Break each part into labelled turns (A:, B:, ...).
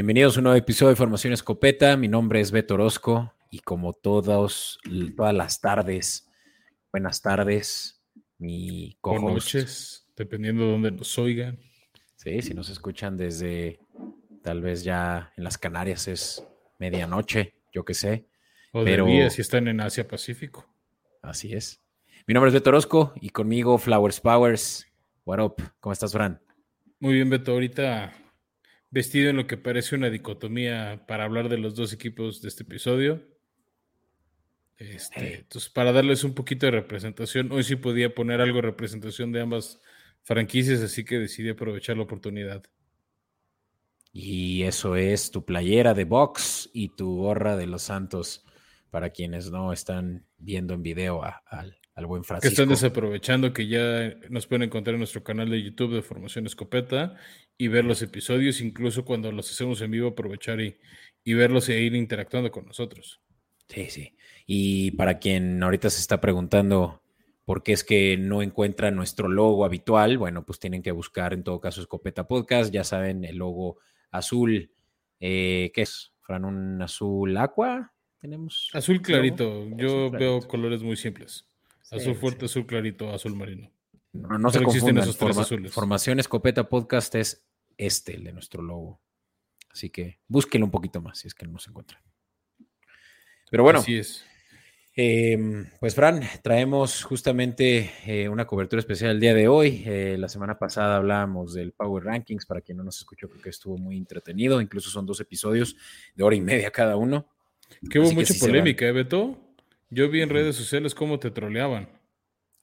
A: Bienvenidos a un nuevo episodio de Formación Escopeta. Mi nombre es Beto Orozco y como todos, todas las tardes, buenas tardes, mi
B: o noches, dependiendo de dónde nos oigan.
A: Sí, si nos escuchan desde tal vez ya en las Canarias es medianoche, yo qué sé.
B: O de día si están en Asia Pacífico.
A: Así es. Mi nombre es Beto Orozco y conmigo Flowers Powers. What up? ¿Cómo estás, Fran?
B: Muy bien, Beto. Ahorita vestido en lo que parece una dicotomía para hablar de los dos equipos de este episodio. Este, entonces, para darles un poquito de representación, hoy sí podía poner algo de representación de ambas franquicias, así que decidí aprovechar la oportunidad.
A: Y eso es tu playera de box y tu gorra de los Santos, para quienes no están viendo en video al, al buen Francisco.
B: Que están desaprovechando que ya nos pueden encontrar en nuestro canal de YouTube de Formación Escopeta y ver los episodios, incluso cuando los hacemos en vivo, aprovechar y, verlos e ir interactuando con nosotros.
A: Sí, sí. Y para quien ahorita se está preguntando por qué es que no encuentra nuestro logo habitual, bueno, pues tienen que buscar en todo caso Escopeta Podcast, ya saben, el logo azul, eh, ¿qué es? Fran, un azul aqua, tenemos.
B: Azul clarito, yo veo colores muy simples. azul fuerte, azul clarito, azul marino.
A: No, no se confundan. Formación Escopeta Podcast es este, el de nuestro logo. Así que búsquenlo un poquito más si es que no se encuentra. Pero bueno.
B: Así es.
A: Em, pues Fran, traemos justamente eh, una cobertura especial el día de hoy. Eh, la semana pasada hablábamos del Power Rankings, para quien no nos escuchó, creo que estuvo muy entretenido, incluso son dos episodios de hora y media cada uno.
B: Que hubo mucha polémica, ¿eh, Beto? Yo vi en redes sociales cómo te troleaban.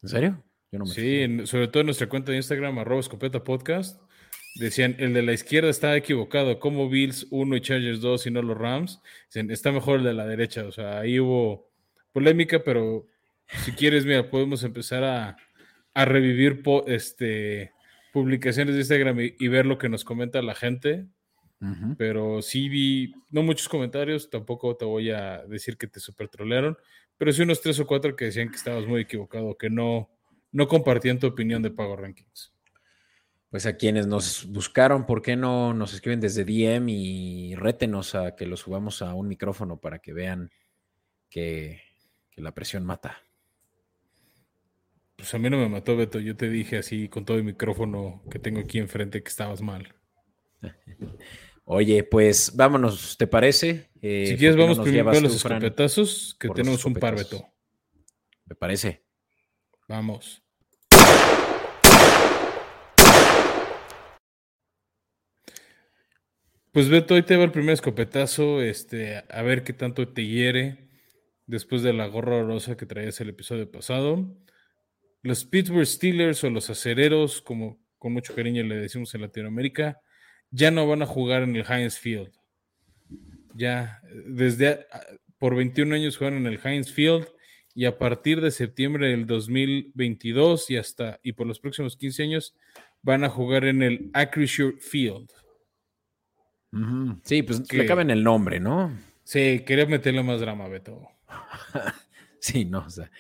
A: ¿En serio?
B: Yo no me sí, sobre todo en nuestra cuenta de Instagram, arroba escopeta podcast. Decían, el de la izquierda está equivocado. como Bills 1 y Chargers 2 y no los Rams? Dicen, está mejor el de la derecha. O sea, ahí hubo polémica, pero si quieres, mira, podemos empezar a, revivir este, publicaciones de Instagram y, ver lo que nos comenta la gente. Pero sí vi, no muchos comentarios, tampoco te voy a decir que te super trolearon, pero sí unos tres o cuatro que decían que estabas muy equivocado, que no, no compartían tu opinión de Pago Rankings
A: pues a quienes nos buscaron, ¿por qué no nos escriben desde DM y rétenos a que los subamos a un micrófono para que vean que, la presión mata?
B: Pues a mí no me mató, Beto. Yo te dije así con todo el micrófono que tengo aquí enfrente que estabas mal.
A: Oye, pues vámonos, ¿te parece?
B: Eh, si quieres, vamos primero a los escopetazos, que tenemos un par, Beto.
A: Me parece.
B: Vamos. Pues Beto, hoy te va el primer escopetazo, este, a ver qué tanto te hiere después de la gorra rosa que traías el episodio pasado. Los Pittsburgh Steelers o los acereros, como con mucho cariño le decimos en Latinoamérica, ya no van a jugar en el Heinz Field. Ya, desde por 21 años juegan en el Heinz Field y a partir de septiembre del 2022 y hasta y por los próximos 15 años van a jugar en el Acrisure Field.
A: Sí, pues que... le cabe en el nombre, ¿no?
B: Sí, quería meterle más drama, Beto.
A: sí, no, o sea,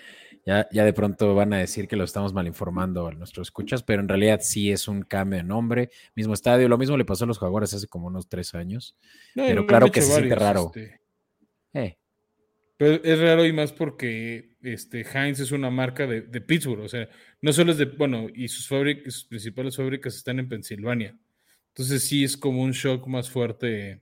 A: ya, ya de pronto van a decir que lo estamos mal informando a nuestros escuchas, pero en realidad sí es un cambio de nombre, mismo estadio, lo mismo le pasó a los Jaguares hace como unos tres años, pero claro que se siente raro. Este...
B: Eh. Pero es raro y más porque este, Heinz es una marca de, de, Pittsburgh, o sea, no solo es de, bueno, y sus, fábricas, sus principales fábricas están en Pensilvania. Entonces sí es como un shock más fuerte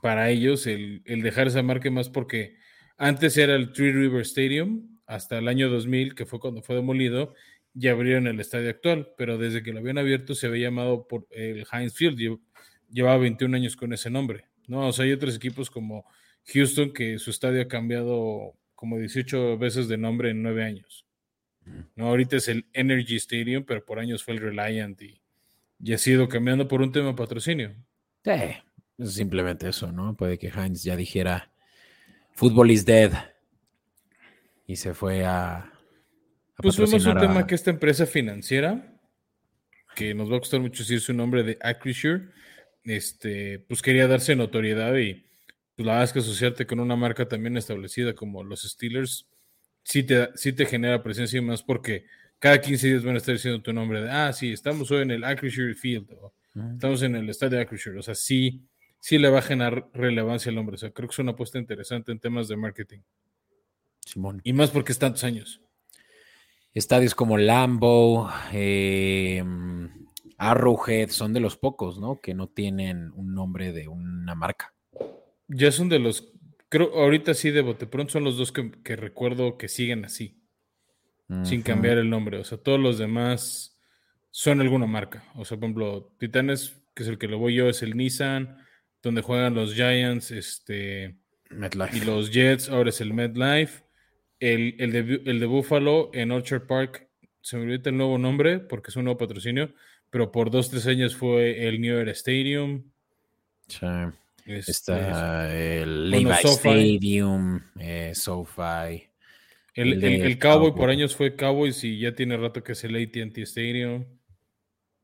B: para ellos el, dejar esa marca más porque antes era el Three River Stadium hasta el año 2000, que fue cuando fue demolido, y abrieron el estadio actual, pero desde que lo habían abierto se había llamado por el Heinz Field, llevaba 21 años con ese nombre, ¿no? O sea, hay otros equipos como Houston que su estadio ha cambiado como 18 veces de nombre en 9 años. ¿no? Ahorita es el Energy Stadium, pero por años fue el Reliant y, y ha sido cambiando por un tema de patrocinio.
A: Sí, simplemente eso, ¿no? Puede que Heinz ya dijera, Football is dead. Y se fue a...
B: pues vemos un tema que esta empresa financiera, que nos va a costar mucho decir su nombre de Acrisure, este, pues quería darse notoriedad y pues la verdad es que asociarte con una marca también establecida como los Steelers, sí te, sí te genera presencia y más porque cada 15 días van a estar diciendo tu nombre de, ah, sí, estamos hoy en el Acrisure Field, o estamos en el estadio Acrisure, o sea, sí, sí le va a generar relevancia al hombre. O sea, creo que es una apuesta interesante en temas de marketing.
A: Simón.
B: Y más porque es tantos años.
A: Estadios como Lambo, eh, Arrowhead, son de los pocos, ¿no? Que no tienen un nombre de una marca.
B: Ya son de los, creo, ahorita sí de bote pronto son los dos que, que recuerdo que siguen así, sin cambiar el nombre. O sea, todos los demás son alguna marca. O sea, por ejemplo, Titanes, que es el que lo voy yo, es el Nissan, donde juegan los Giants, este,
A: MetLife.
B: y los Jets, ahora es el MetLife. El, el, de, el de Buffalo en Orchard Park, se me olvidó el nuevo nombre porque es un nuevo patrocinio, pero por dos, tres años fue el New Era Stadium.
A: Sí.
B: este,
A: Está el Levi. Stadium, eh, SoFi.
B: El,
A: El
B: el- el Cowboy por años fue Cowboys y ya tiene rato que es el AT&T Stadium,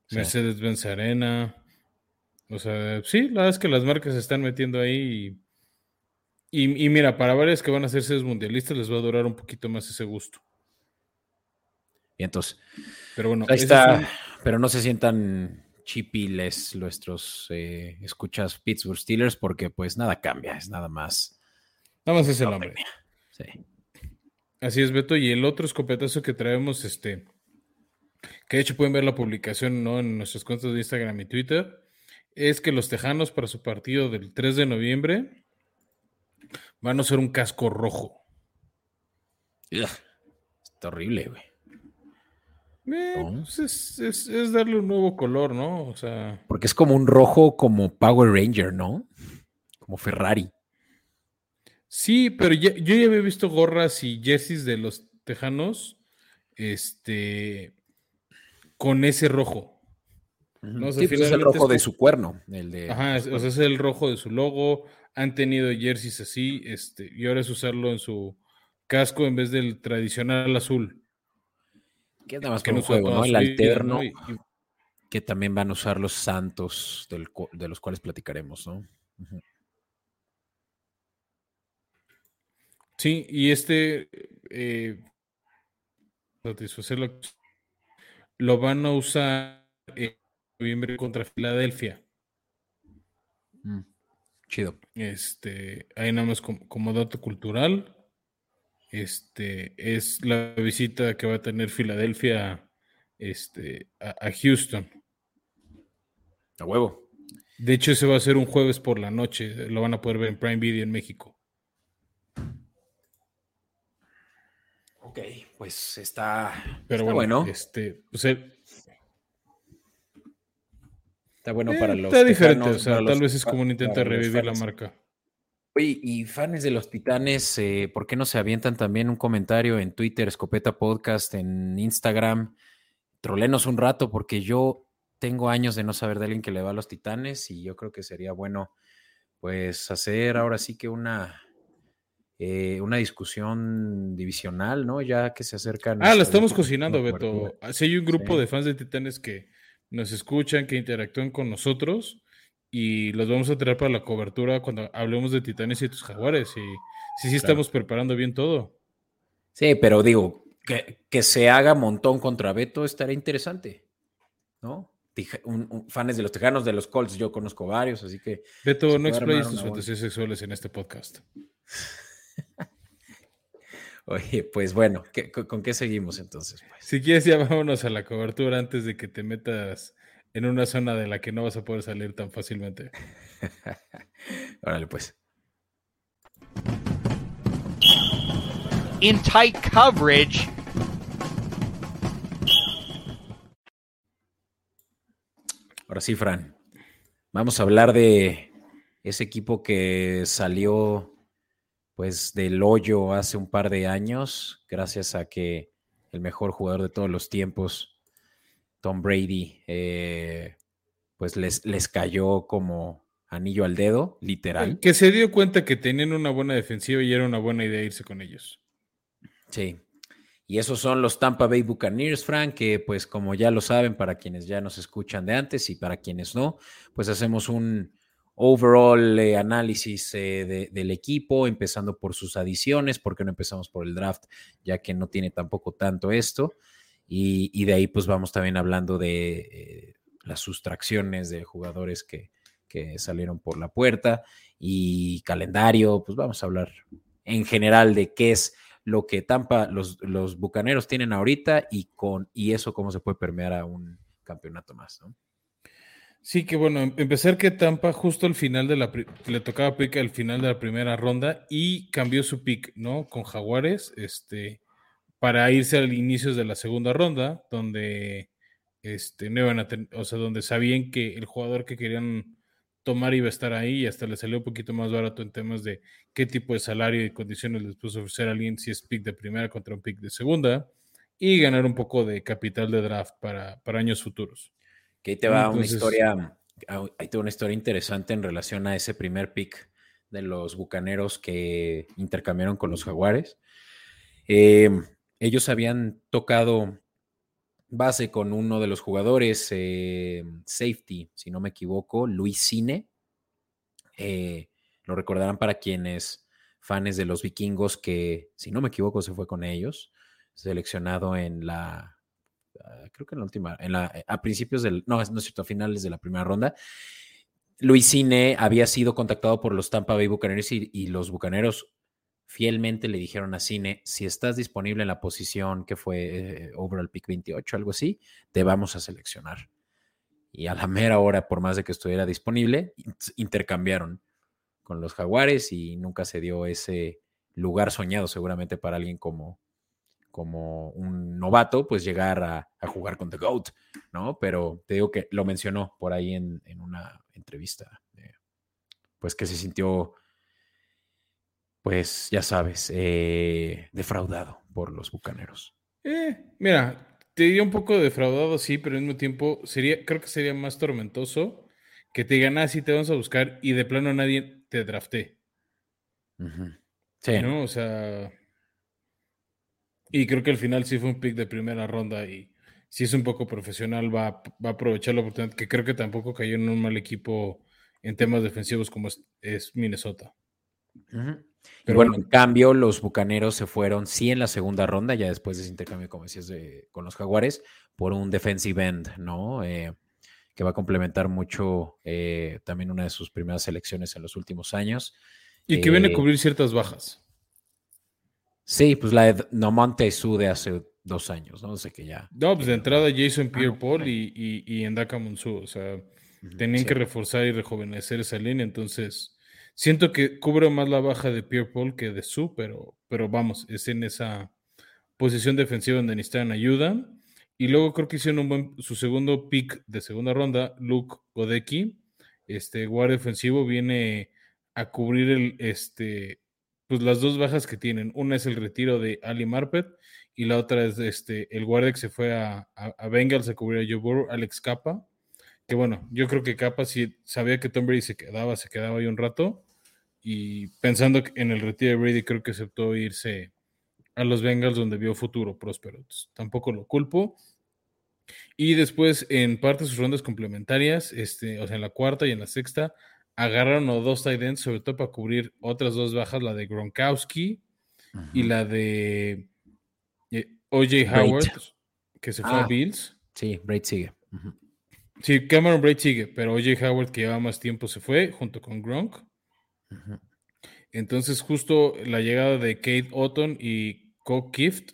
A: Sí.
B: Mercedes-Benz Arena. O sea, sí, la verdad es que las marcas se están metiendo ahí y, y- y mira, para varias que van a ser sedes mundialistas les va a durar un poquito más ese gusto.
A: Y entonces,
B: Pero bueno,
A: ahí está.
B: un-
A: Pero no se sientan chipiles nuestros eh, escuchas Pittsburgh Steelers porque pues nada cambia, es nada más.
B: nada más es el
A: la
B: nombre.
A: Sí.
B: Así es, Beto. Y el otro escopetazo que traemos, este, que de hecho pueden ver la publicación ¿no? en nuestras cuentas de Instagram y Twitter, es que los Tejanos para su partido del 3 de noviembre van a usar un casco rojo.
A: Ugh, Está horrible, güey.
B: Eh,
A: ¿No?
B: pues es, es- es darle un nuevo color, ¿no? O sea,
A: Porque es como un rojo como Power Ranger, ¿no? Como Ferrari.
B: Sí, pero ya- yo ya había visto gorras y jerseys de los Tejanos, este, con ese rojo. No, o sea,
A: Sí, pues es el rojo
B: es
A: de su cuerno. El de,
B: Ajá, o sea, es el rojo de su logo. Han tenido jerseys así, este, y ahora es usarlo en su casco en vez del tradicional azul.
A: que es nada más
B: que
A: un juego, ¿no? El
B: vida,
A: alterno,
B: ¿no? Y- y-
A: que también van a usar los santos, del de los cuales platicaremos, ¿no? Ujú.
B: Sí, y este eh, satisfacerlo, lo van a usar en noviembre contra Filadelfia.
A: Mm, Chido.
B: Este, ahí nada más como, como dato cultural. Este es la visita que va a tener Filadelfia este, a, a Houston.
A: A huevo.
B: De hecho, ese va a ser un jueves por la noche. Lo van a poder ver en Prime Video en México.
A: Ok, pues está,
B: Pero
A: está
B: bueno,
A: bueno.
B: este, o sea,
A: Está bueno
B: eh,
A: para los.
B: está diferente. O sea, tal
A: los-
B: vez es como un intento de revivir la marca.
A: Oye, y fans de los Titanes, eh, ¿por qué no se avientan también un comentario en Twitter, Escopeta Podcast, en Instagram? Trolenos un rato, porque yo tengo años de no saber de alguien que le va a los Titanes y yo creo que sería bueno, pues, hacer ahora sí que una, eh, una discusión divisional, ¿no? Ya que se acercan.
B: Ah, la
A: este,
B: estamos cocinando. Beto. Ah, Sí, hay un grupo
A: Sí.
B: de fans de Titanes que nos escuchan, que interactúan con nosotros y los vamos a traer para la cobertura cuando hablemos de Titanes y tus jaguares. Y sí, sí, estamos preparando bien todo.
A: Sí, pero digo, que, que se haga montón contra Beto estaría interesante, ¿no? Tija- un- un- fans de los Tejanos, de los Colts, yo conozco varios, así que
B: Beto, no explayes tus fantasías sexuales en este podcast.
A: Oye, pues bueno, ¿qué- con, con qué seguimos entonces? Pues?
B: Si quieres, ya vámonos a la cobertura antes de que te metas en una zona de la que no vas a poder salir tan fácilmente.
A: Órale, pues.
C: in tight coverage.
A: Ahora sí, Fran. Vamos a hablar de ese equipo que salió pues del hoyo hace un par de años, gracias a que el mejor jugador de todos los tiempos, Tom Brady, eh, pues les, les cayó como anillo al dedo, literal.
B: Que se dio cuenta que tenían una buena defensiva y era una buena idea irse con ellos.
A: Sí. Y esos son los Tampa Bay Buccaneers, Frank, que pues como ya lo saben, para quienes ya nos escuchan de antes y para quienes no, pues hacemos un overall eh, análisis eh, de- del equipo, empezando por sus adiciones, porque no empezamos por el draft, ya que no tiene tampoco tanto esto. Y, y de ahí pues vamos también hablando de eh, las sustracciones de jugadores que, que salieron por la puerta y calendario, pues vamos a hablar en general de qué es lo que Tampa, los, los bucaneros tienen ahorita y con y eso cómo se puede permear a un campeonato más, ¿no?
B: Sí, que bueno, em, empezar que Tampa justo al final de la le tocaba pick al final de la primera ronda y cambió su pick, ¿no? Con Jaguares, este, para irse al inicio de la segunda ronda, donde este, no iban a o sea, donde sabían que el jugador que querían tomar iba a estar ahí y hasta le salió un poquito más barato en temas de qué tipo de salario y condiciones les puso ofrecer a alguien si es pick de primera contra un pick de segunda y ganar un poco de capital de draft para, para años futuros.
A: Que ahí te va una historia, ahí te va una historia interesante en relación a ese primer pick de los bucaneros que intercambiaron con los jaguares. Eh, ellos habían tocado base con uno de los jugadores, eh, safety, si no me equivoco, Luis Cine. Eh, lo recordarán para quienes fans de los vikingos que, si no me equivoco, se fue con ellos, seleccionado en la, ah, creo que en la última, en la, a principios del, no, no es cierto, a finales de la primera ronda. Luis Cine había sido contactado por los Tampa Bay Buccaneers y, y los Bucaneros fielmente le dijeron a Cine, si estás disponible en la posición que fue eh, overall pick 28, algo así, te vamos a seleccionar. Y a la mera hora, por más de que estuviera disponible, intercambiaron con los jaguares y nunca se dio ese lugar soñado seguramente para alguien como, como un novato, pues llegar a, jugar con The GOAT, ¿no? Pero te digo que lo mencionó por ahí en, una entrevista, pues que se sintió pues ya sabes, eh, defraudado por los bucaneros.
B: Eh, mira, te diría un poco defraudado, sí, pero al mismo tiempo sería, creo que sería más tormentoso que te digan, ah, sí, te vamos a buscar y de plano nadie te drafté. Sí. ¿No? O sea. Y creo que al final sí fue un pick de primera ronda y si es un poco profesional, va, va a aprovechar la oportunidad, que creo que tampoco cayó en un mal equipo en temas defensivos como es, Minnesota.
A: Pero bueno, en cambio, los bucaneros se fueron, sí, en la segunda ronda, ya después de ese intercambio, como decías, de, con los jaguares, por un defensive end, ¿no? Eh, que va a complementar mucho eh, también una de sus primeras selecciones en los últimos años.
B: Y que viene a eh, cubrir ciertas bajas.
A: Sí, pues la de Nomonte Su de hace dos años, ¿no? sé que ya.
B: No, pues de entrada Jason Pierre Paul y, y, y Endaka Monsu, o sea, tenían que reforzar y rejuvenecer esa línea, entonces Siento que cubre más la baja de Pierre Paul que de Su, pero, pero vamos, es en esa posición defensiva donde necesitan ayuda. Y luego creo que hicieron un buen, su segundo pick de segunda ronda, Luke Godecki, este guardia defensivo, viene a cubrir el, este, pues las dos bajas que tienen. Una es el retiro de Ali Marpet y la otra es este, el guardia que se fue a, a, Bengals a cubrir a Joe Burrow, Alex Capa que bueno, yo creo que Capa si sabía que Tom Brady se quedaba, se quedaba ahí un rato. Y pensando en el retiro de Brady, creo que aceptó irse a los Bengals donde vio futuro próspero. tampoco lo culpo. Y después, en parte sus rondas complementarias, este, o sea, en la cuarta y en la sexta, agarraron a dos tight ends, sobre todo para cubrir otras dos bajas, la de Gronkowski y la de eh, OJ Howard, que se fue a ah, Bills.
A: Sí, Braid sigue.
B: Sí, Cameron Braid sigue, pero OJ Howard, que lleva más tiempo, se fue junto con Gronk. Entonces, justo la llegada de Kate Otton y Co Kift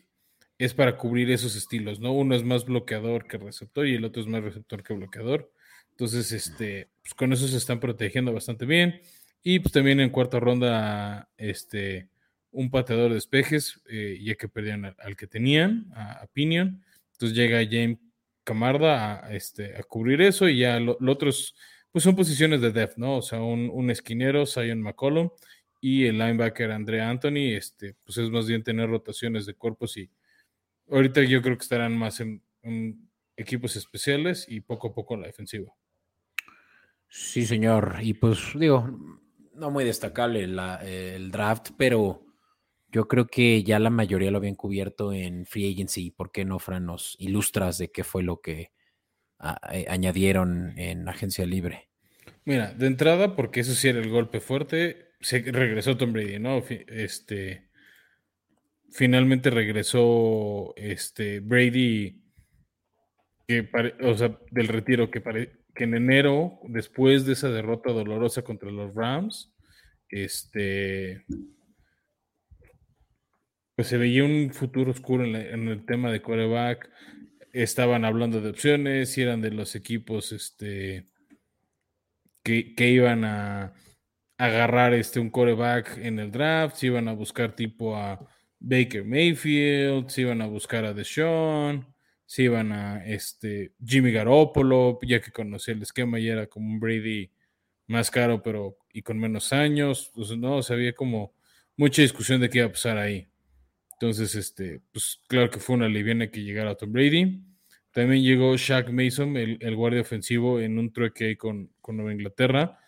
B: es para cubrir esos estilos, ¿no? Uno es más bloqueador que receptor y el otro es más receptor que bloqueador. Entonces, este, pues con eso se están protegiendo bastante bien. Y pues también en cuarta ronda, este, un pateador de despejes, eh, ya que perdían al, que tenían, a, Pinion. Entonces llega James Camarda a, este, a cubrir eso y ya lo, otros, pues son posiciones de depth, ¿no? O sea, un, esquinero, Zion McCollum, y el linebacker Andrea Anthony, este, pues es más bien tener rotaciones de cuerpos y ahorita yo creo que estarán más en, equipos especiales y poco a poco la defensiva.
A: Sí, señor. Y pues digo, no muy destacable el draft, pero yo creo que ya la mayoría lo habían cubierto en Free Agency. ¿Por qué no, Fran, nos ilustras de qué fue lo que eh, añadieron en Agencia Libre?
B: Mira, de entrada, porque eso sí era el golpe fuerte, se regresó Tom Brady, ¿no? Este, finalmente regresó este, Brady, que o sea, del retiro que, que en enero, después de esa derrota dolorosa contra los Rams, este, pues se veía un futuro oscuro en, el tema de coreback. Estaban hablando de opciones, y eran de los equipos este, que, iban a agarrar este, un coreback en el draft, si iban a buscar tipo a Baker Mayfield, si iban a buscar a Deshaun, si iban a este, Jimmy Garoppolo, ya que conocía el esquema y era como un Brady más caro, pero y con menos años. Pues, no, o había como mucha discusión de qué iba a pasar ahí. Entonces, este, pues claro que fue una liviana que llegara a Tom Brady. También llegó Shaq Mason, el, guardia ofensivo, en un trueque con, con, Nueva Inglaterra.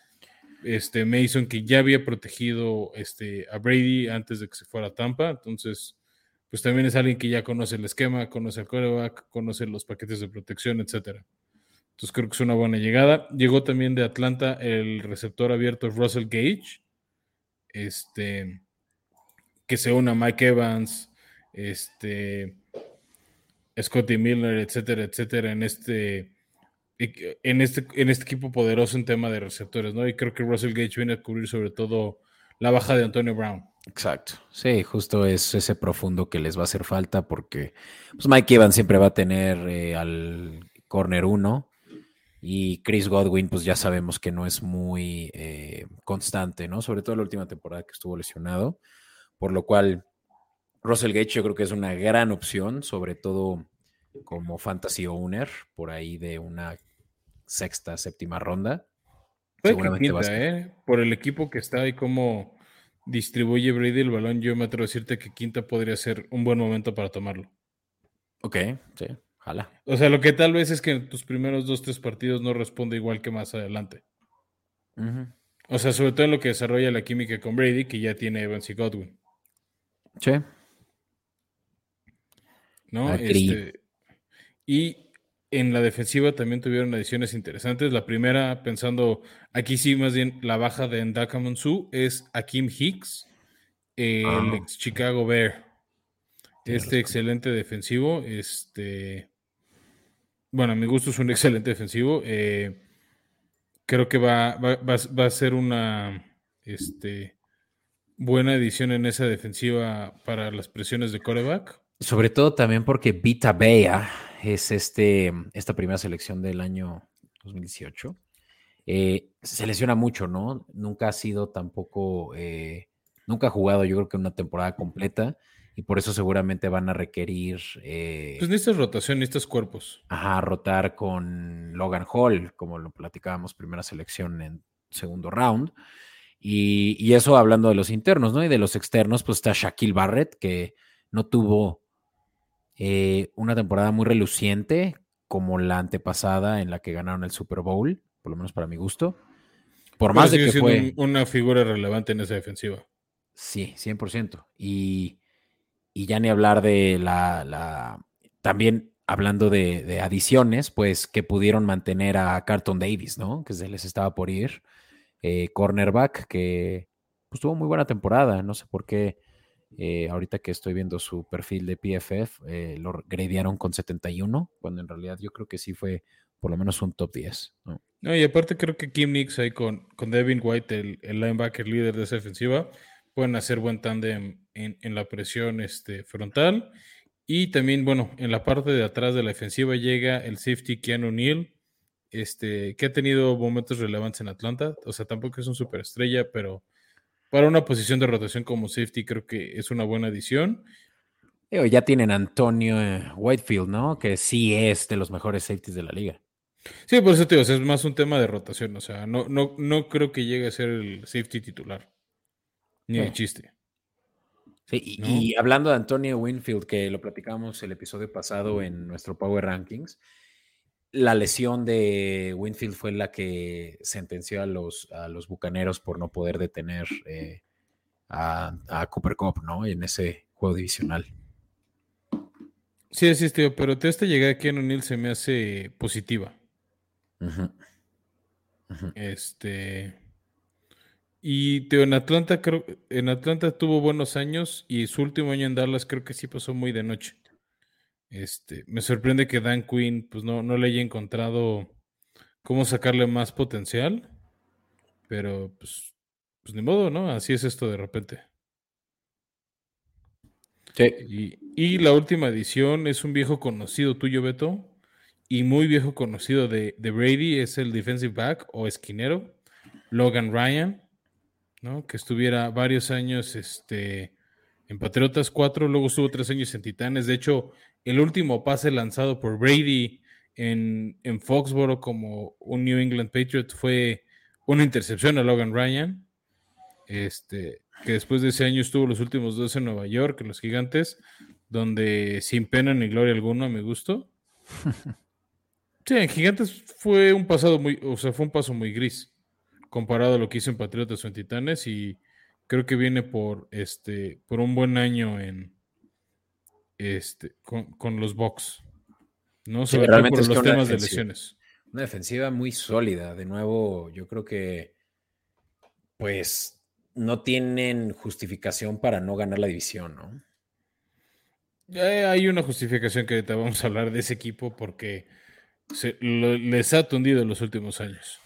B: Este Mason que ya había protegido este, a Brady antes de que se fuera a Tampa. Entonces, pues también es alguien que ya conoce el esquema, conoce el coreback, conoce los paquetes de protección, etcétera. Entonces creo que es una buena llegada. Llegó también de Atlanta el receptor abierto Russell Gage, este, que se une a Mike Evans, este, Scotty Miller, etcétera, etcétera, en este, en este, en este equipo poderoso en tema de receptores, ¿no? Y creo que Russell Gage viene a cubrir sobre todo la baja de Antonio Brown.
A: Exacto. Sí, justo es ese profundo que les va a hacer falta porque pues Mike Evans siempre va a tener eh, al corner 1 y Chris Godwin, pues ya sabemos que no es muy eh, constante, ¿no? Sobre todo la última temporada que estuvo lesionado. Por lo cual, Russell Gage yo creo que es una gran opción, sobre todo como fantasy owner, por ahí de una sexta, séptima ronda.
B: Seguramente ¿eh? Por el equipo que está y cómo distribuye Brady el balón, yo me atrevo a decirte que quinta podría ser un buen momento para tomarlo.
A: Ok, sí.
B: O sea, lo que tal vez es que en tus primeros dos, tres partidos no responde igual que más adelante. O sea, sobre todo en lo que desarrolla la química con Brady, que ya tiene Evans y Godwin.
A: Sí.
B: ¿No? Este, y en la defensiva también tuvieron adiciones interesantes. La primera, pensando, aquí sí, más bien la baja de Ndaka Monsu, es Akim Hicks, el ah. ex Chicago Bear. Este excelente defensivo, este bueno, a mi gusto es un excelente defensivo. Eh, creo que va, va, a ser una este, buena edición en esa defensiva para las presiones de coreback.
A: Sobre todo también porque Vita Bea es este, esta primera selección del año 2018. Eh, se lesiona mucho, ¿no? Nunca ha sido tampoco, eh, nunca ha jugado yo creo que una temporada completa y por eso seguramente van a requerir...
B: Eh, pues necesitas rotación, necesitas cuerpos.
A: Ajá, rotar con Logan Hall, como lo platicábamos, primera selección en segundo round. Y, eso hablando de los internos, ¿no? Y de los externos, pues está Shaquille Barrett, que no tuvo eh, una temporada muy reluciente como la antepasada en la que ganaron el Super Bowl, por lo menos para mi gusto. Por más de que fue...
B: una figura relevante en esa defensiva.
A: Sí, 100%. Y y ya ni hablar de la, también hablando de, adiciones, pues que pudieron mantener a Carlton Davis, ¿no? Que se les estaba por ir. Eh, cornerback, que pues tuvo muy buena temporada, no sé por qué. Eh, ahorita que estoy viendo su perfil de PFF, eh, lo gradearon con 71, cuando en realidad yo creo que sí fue por lo menos un top 10. ¿no?
B: y aparte creo que Kim Nix ahí con, con Devin White, el, el linebacker líder de esa defensiva, pueden hacer buen tándem en, la presión este, frontal. Y también, bueno, en la parte de atrás de la defensiva llega el safety Keanu Neal, este, que ha tenido momentos relevantes en Atlanta. O sea, tampoco es un superestrella, pero para una posición de rotación como safety creo que es una buena adición.
A: Ya tienen Antonio eh, Whitefield, ¿no? Que sí es de los mejores safeties de la liga.
B: Sí, por eso te digo, es más un tema de rotación. O sea, no, no, no creo que llegue a ser el safety titular. Ni el chiste.
A: y, hablando de Antonio Winfield, que lo platicamos el episodio pasado en nuestro Power Rankings, la lesión de Winfield fue la que sentenció a los, a los bucaneros por no poder detener eh, a, Cooper Cup, ¿no? En ese juego divisional.
B: Sí, sí, tío, pero esta llegada aquí en O'Neill se me hace positiva. Este. Y teo, en Atlanta creo, en Atlanta tuvo buenos años y su último año en Dallas creo que sí pasó muy de noche. Este, me sorprende que Dan Quinn pues no, no le haya encontrado cómo sacarle más potencial. Pero pues, pues ni modo, ¿no? Así es esto de repente.
A: Sí.
B: Y, la última edición es un viejo conocido tuyo, Beto, y muy viejo conocido de, de Brady, es el defensive back o esquinero, Logan Ryan, ¿no? Que estuviera varios años este, en Patriotas 4, luego estuvo tres años en Titanes. De hecho, el último pase lanzado por Brady en, en Foxboro como un New England Patriot fue una intercepción a Logan Ryan. Este, que después de ese año estuvo los últimos dos en Nueva York, en los Gigantes, donde sin pena ni gloria alguna me gustó. Sí, en Gigantes fue un pasado muy, o sea, fue un paso muy gris comparado a lo que hizo en Patriotas o en Titanes y creo que viene por este por un buen año en este con, los Bucks. ¿no? Sobre todo por los temas de lesiones.
A: Una defensiva muy sólida. De nuevo, yo creo que pues no tienen justificación para no ganar la división, ¿no?
B: hay una justificación que ahorita vamos a hablar de ese equipo porque les ha tundido en los últimos años.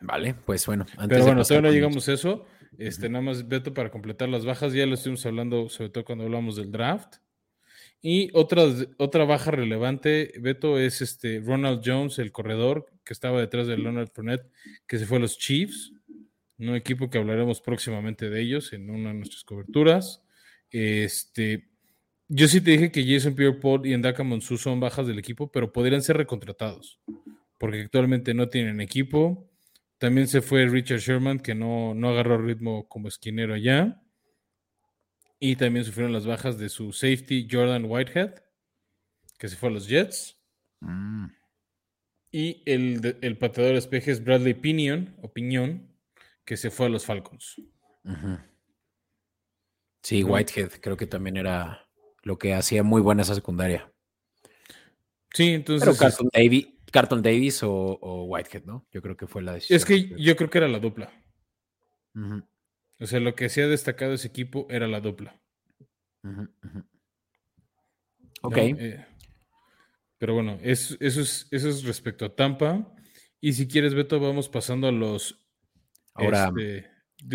A: Vale, pues bueno.
B: Pero bueno, todavía no llegamos a eso. Este, Nada más, Beto, para completar las bajas, ya lo estuvimos hablando, sobre todo cuando hablamos del draft. Y otra, otra baja relevante, Beto, es este Ronald Jones, el corredor que estaba detrás de Leonard Fournette, que se fue a los Chiefs un equipo que hablaremos próximamente de ellos en una de nuestras coberturas. Este, yo sí te dije que Jason Pierre-Paul y Ndaka Monsu son bajas del equipo, pero podrían ser recontratados, porque actualmente no tienen equipo. También se fue Richard Sherman, que no, no agarró ritmo como esquinero allá. Y también sufrieron las bajas de su safety Jordan Whitehead, que se fue a los Jets. Mm. Y el, el pateador espejes Bradley Pinion, que se fue a los Falcons.
A: Sí, Whitehead creo que también era lo que hacía muy buena esa secundaria.
B: Sí, entonces.
A: Pero Davis, o, Whitehead, ¿no? Yo creo que fue la decisión.
B: Es que yo creo que era la dupla. O sea, lo que hacía destacado ese equipo era la dupla.
A: Ok.
B: Eh, pero bueno, eso, es, eso es respecto a Tampa. Y si quieres, Beto, vamos pasando a los
A: Ahora, este,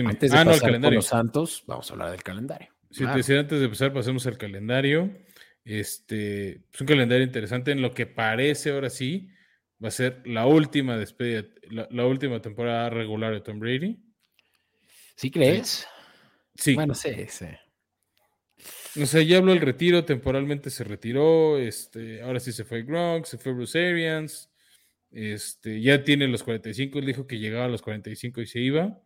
A: antes de ah, pasar los Santos, vamos a hablar del calendario.
B: Sí, te decía antes de empezar, pasemos al calendario. Este es un calendario interesante en lo que parece ahora sí va a ser la última despedida, la, última temporada regular de Tom Brady.
A: ¿Sí crees?
B: Sí.
A: Bueno, sí, sí.
B: O sea, ya habló el retiro, temporalmente se retiró, este, ahora sí se fue Gronk, se fue Bruce Arians, este, ya tiene los 45, él dijo que llegaba a los 45 y se iba.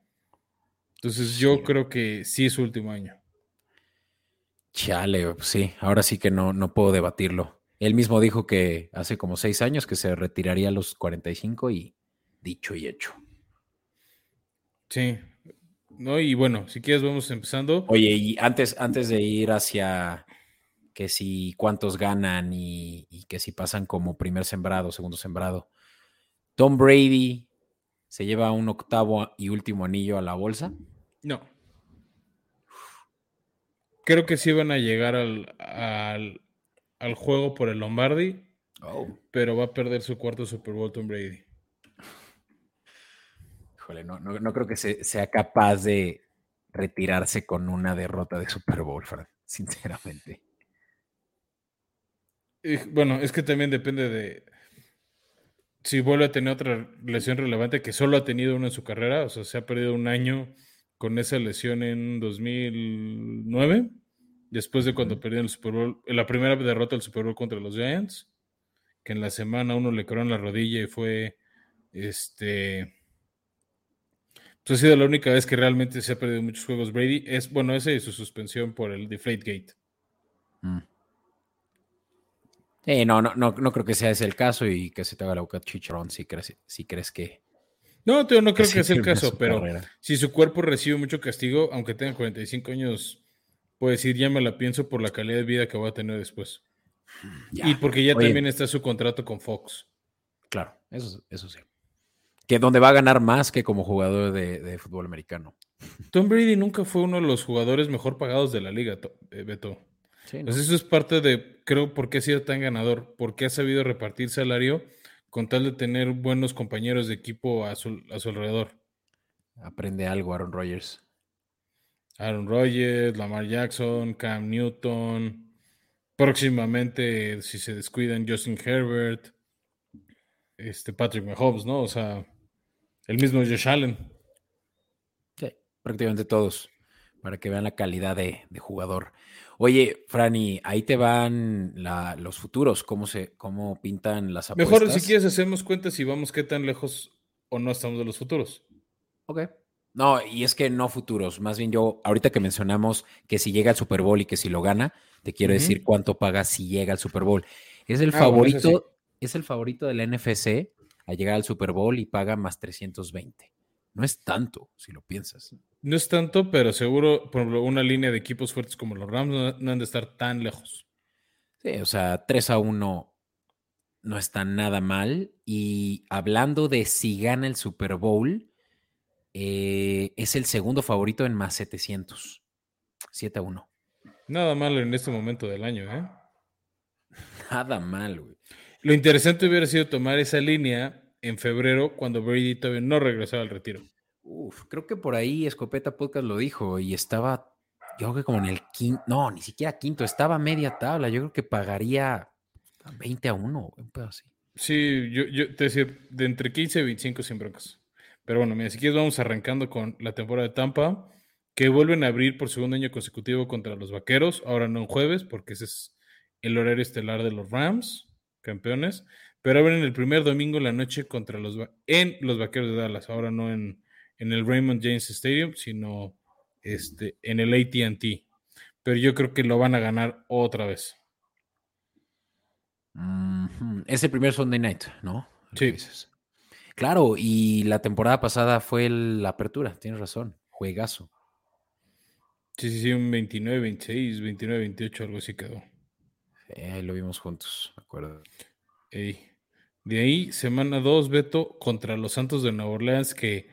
B: Entonces yo creo que sí es su último año.
A: Chale, pues sí, ahora sí que no, no puedo debatirlo. Él mismo dijo que hace como seis años que se retiraría a los 45 y dicho y hecho.
B: Sí, ¿no? Y bueno, si quieres vamos empezando.
A: Oye, y antes, antes de ir hacia que si cuántos ganan y, y que si pasan como primer sembrado, segundo sembrado, Tom Brady se lleva un octavo y último anillo a la bolsa.
B: No. Creo que sí van a llegar al, al, juego por el Lombardi, oh. pero va a perder su cuarto Super Bowl Tom Brady.
A: Híjole, no, no, creo que sea capaz de retirarse con una derrota de Super Bowl, sinceramente.
B: bueno, es que también depende de, si vuelve a tener otra lesión relevante que solo ha tenido una en su carrera, o sea, se ha perdido un año con esa lesión en 2009, después de cuando perdió el Super Bowl, la primera derrota del Super Bowl contra los Giants, que en la semana uno le en la rodilla y fue, este, pues ha sido la única vez que realmente se ha perdido muchos juegos Brady, es, bueno, esa y su suspensión por el Deflate Gate. Mm
A: no, no, no, no creo que sea ese el caso y que se te haga la boca chicharrón si crees, si crees que.
B: No, tío, no creo que, sea el caso, pero si su cuerpo recibe mucho castigo, aunque tenga 45 años, puede decir, ya me la pienso por la calidad de vida que va a tener después. Y porque ya también está su contrato con Fox.
A: Claro, eso, eso sí. Que donde va a ganar más que como jugador de, fútbol americano.
B: Tom Brady nunca fue uno de los jugadores mejor pagados de la liga, eh, Beto. Pues eso es parte de, creo, por qué ha sido tan ganador, porque ha sabido repartir salario con tal de tener buenos compañeros de equipo a su, a su alrededor.
A: Aprende algo, Aaron Rodgers.
B: Aaron Rodgers, Lamar Jackson, Cam Newton. Próximamente, si se descuidan, Justin Herbert, este Patrick Mahomes, ¿no? O sea, el mismo Josh Allen.
A: Sí, prácticamente todos, para que vean la calidad de, de jugador. Oye, Franny, ahí te van la, los futuros, cómo se, cómo pintan las apuestas.
B: Mejor si quieres hacemos cuenta si vamos qué tan lejos o no estamos de los futuros.
A: Ok. No, y es que no futuros. Más bien yo, ahorita que mencionamos que si llega al Super Bowl y que si lo gana, te quiero decir cuánto paga si llega al Super Bowl. Es el
B: Ah, bueno,
A: favorito, es el favorito del NFC a llegar al Super Bowl y paga más 320. No es tanto, si lo piensas.
B: No es tanto, pero seguro, por ejemplo, una línea de equipos fuertes como los Rams no, no han de estar tan lejos.
A: Sí, o sea, 3 a 1 no está nada mal. Y hablando de si gana el Super Bowl, eh, es el segundo favorito en más 700. 7 a 1.
B: Nada malo en este momento del año, ¿eh?
A: Nada mal, güey.
B: Lo interesante hubiera sido tomar esa línea en febrero cuando Brady todavía no regresaba al retiro.
A: Uf, creo que por ahí Escopeta Podcast lo dijo y estaba, yo creo que como en el quinto, no, ni siquiera quinto, estaba a media tabla. Yo creo que pagaría 20 a 1, un pedo así.
B: Sí, yo, yo te decía, de entre 15 y 25 sin broncas. Pero bueno, mira, si quieres vamos arrancando con la temporada de Tampa, que vuelven a abrir por segundo año consecutivo contra los Vaqueros, ahora no en jueves, porque ese es el horario estelar de los Rams, campeones, pero abren el primer domingo en la noche contra los en los Vaqueros de Dallas, ahora no en, en el Raymond James Stadium, sino este, en el AT&T. Pero yo creo que lo van a ganar otra vez.
A: Es el primer Sunday night, ¿no?
B: Sí.
A: Claro, y la temporada pasada fue la apertura, tienes razón, juegazo.
B: Sí, sí, sí, un 29, 26, 29, 28, algo así quedó.
A: Eh, ahí lo vimos juntos, me acuerdo.
B: Ey. De ahí, semana 2, Beto, contra los Santos de Nueva Orleans, que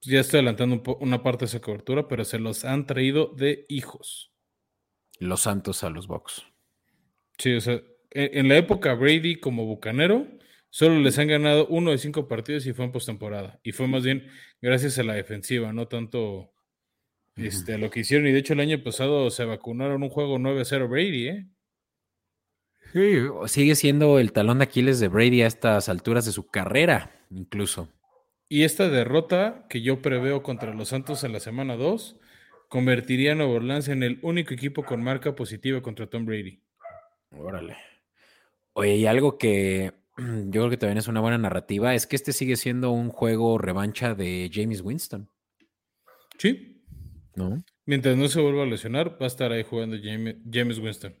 B: pues, ya estoy adelantando un una parte de esa cobertura, pero se los han traído de hijos.
A: Los Santos a los Bucks.
B: Sí, o sea, en, en la época Brady como bucanero, solo les han ganado uno de cinco partidos y fue en postemporada. Y fue más bien gracias a la defensiva, no tanto este, a lo que hicieron. Y de hecho, el año pasado se vacunaron un juego 9-0 Brady, ¿eh?
A: Sí, sigue siendo el talón de Aquiles de Brady a estas alturas de su carrera, incluso.
B: Y esta derrota que yo preveo contra los Santos en la semana 2 convertiría a Nueva Orleans en el único equipo con marca positiva contra Tom Brady.
A: Órale. Oye, y algo que yo creo que también es una buena narrativa es que este sigue siendo un juego revancha de James Winston,
B: Sí,
A: ¿no?
B: mientras no se vuelva a lesionar, va a estar ahí jugando James, James Winston.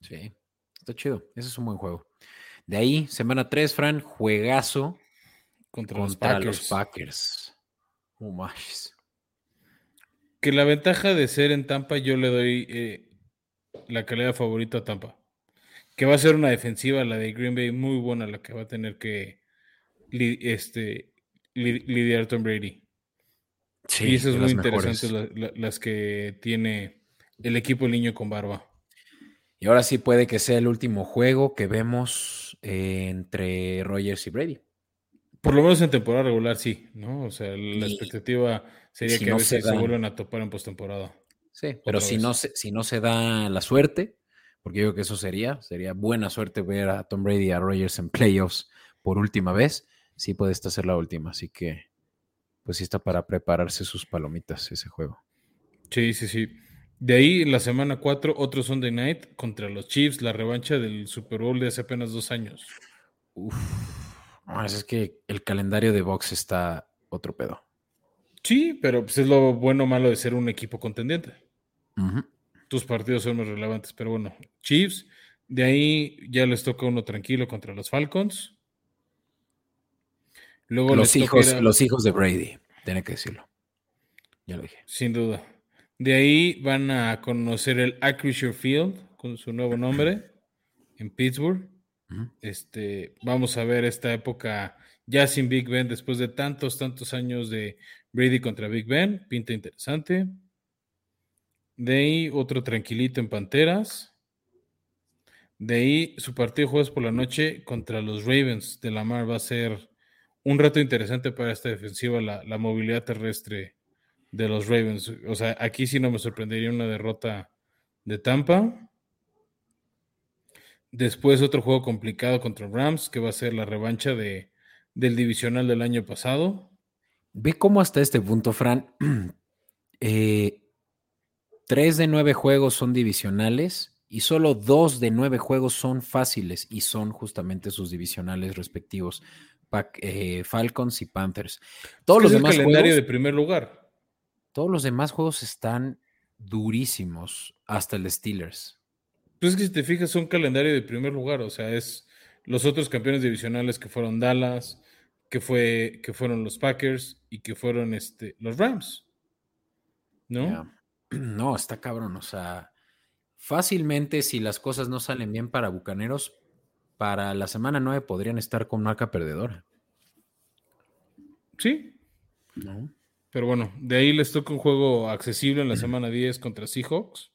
A: Sí, está chido. Ese es un buen juego. De ahí, semana 3, Fran, juegazo
B: Contra, los
A: contra
B: Packers.
A: los Packers. Oh, manches.
B: Que la ventaja de ser en Tampa, yo le doy eh, la calidad favorita a Tampa. Que va a ser una defensiva, la de Green Bay, muy buena, la que va a tener que li- este, li- lidiar Tom Brady.
A: Sí,
B: y eso es muy interesante, la- la- las que tiene el equipo niño con barba.
A: Y ahora sí puede que sea el último juego que vemos eh, entre Rogers y Brady.
B: Por lo menos en temporada regular, sí, ¿no? O sea, la
A: Y
B: expectativa sería
A: si
B: que a veces
A: se
B: se, vuelvan a topar en postemporada.
A: Sí, pero si
B: vez.
A: no, se, si no se da la suerte, porque yo creo que eso sería, sería buena suerte ver a Tom Brady y a Rogers en playoffs por última vez, sí puede esta ser la última, así que pues sí está para prepararse sus palomitas ese juego.
B: Sí, sí, sí. De ahí, en la semana 4, otro Sunday Night contra los Chiefs, la revancha del Super Bowl de hace apenas dos años.
A: Uf, no, es que el calendario de box está otro pedo.
B: Sí, pero pues es lo bueno o malo de ser un equipo contendiente.
A: Ujú.
B: Tus partidos son más relevantes, pero bueno, Chiefs, de ahí ya les toca uno tranquilo contra los Falcons. Luego
A: Los hijos,
B: a-
A: los hijos de Brady, tiene que decirlo. Ya lo dije.
B: Sin duda. De ahí van a conocer el Acrisure Field con su nuevo nombre en Pittsburgh. Este, vamos a ver esta época ya sin Big Ben después de tantos, tantos años de Brady contra Big Ben. Pinta interesante. De ahí otro tranquilito en Panteras. De ahí su partido jueves por la noche contra los Ravens de Lamar va a ser un reto interesante para esta defensiva, la, la movilidad terrestre de los Ravens. O sea, aquí sí no me sorprendería una derrota de Tampa. Después otro juego complicado contra Rams, que va a ser la revancha de, del divisional del año pasado.
A: Ve cómo hasta este punto, Fran, eh, tres de nueve juegos son divisionales y solo dos de nueve juegos son fáciles y son justamente sus divisionales respectivos, eh, Falcons y Panthers.
B: Todos los demás calendario de primer lugar.
A: Todos los demás juegos están durísimos, hasta el Steelers.
B: Pues es que si te fijas, son calendario de primer lugar, o sea, es los otros campeones divisionales que fueron Dallas, que, fue, que fueron los Packers y que fueron este, los Rams. ¿No?
A: No, está cabrón, o sea, fácilmente si las cosas no salen bien para Bucaneros, para la semana 9 podrían estar con marca perdedora.
B: Sí. ¿No? Pero bueno, de ahí les toca un juego accesible en la semana 10 contra Seahawks.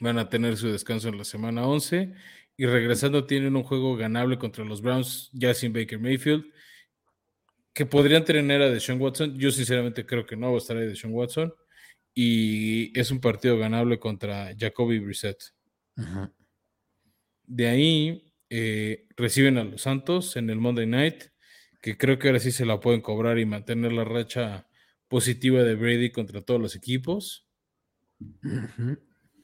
B: Van a tener su descanso en la semana 11 y regresando tienen un juego ganable contra los Browns ya sin Baker Mayfield, que podrían tener a Deshaun Watson. Yo sinceramente creo que no va a estar ahí Deshaun Watson. Y es un partido ganable contra Jacoby Brissett. De ahí eh, reciben a los Santos en el Monday Night que creo que ahora sí se la pueden cobrar y mantener la racha positiva de Brady contra todos los equipos.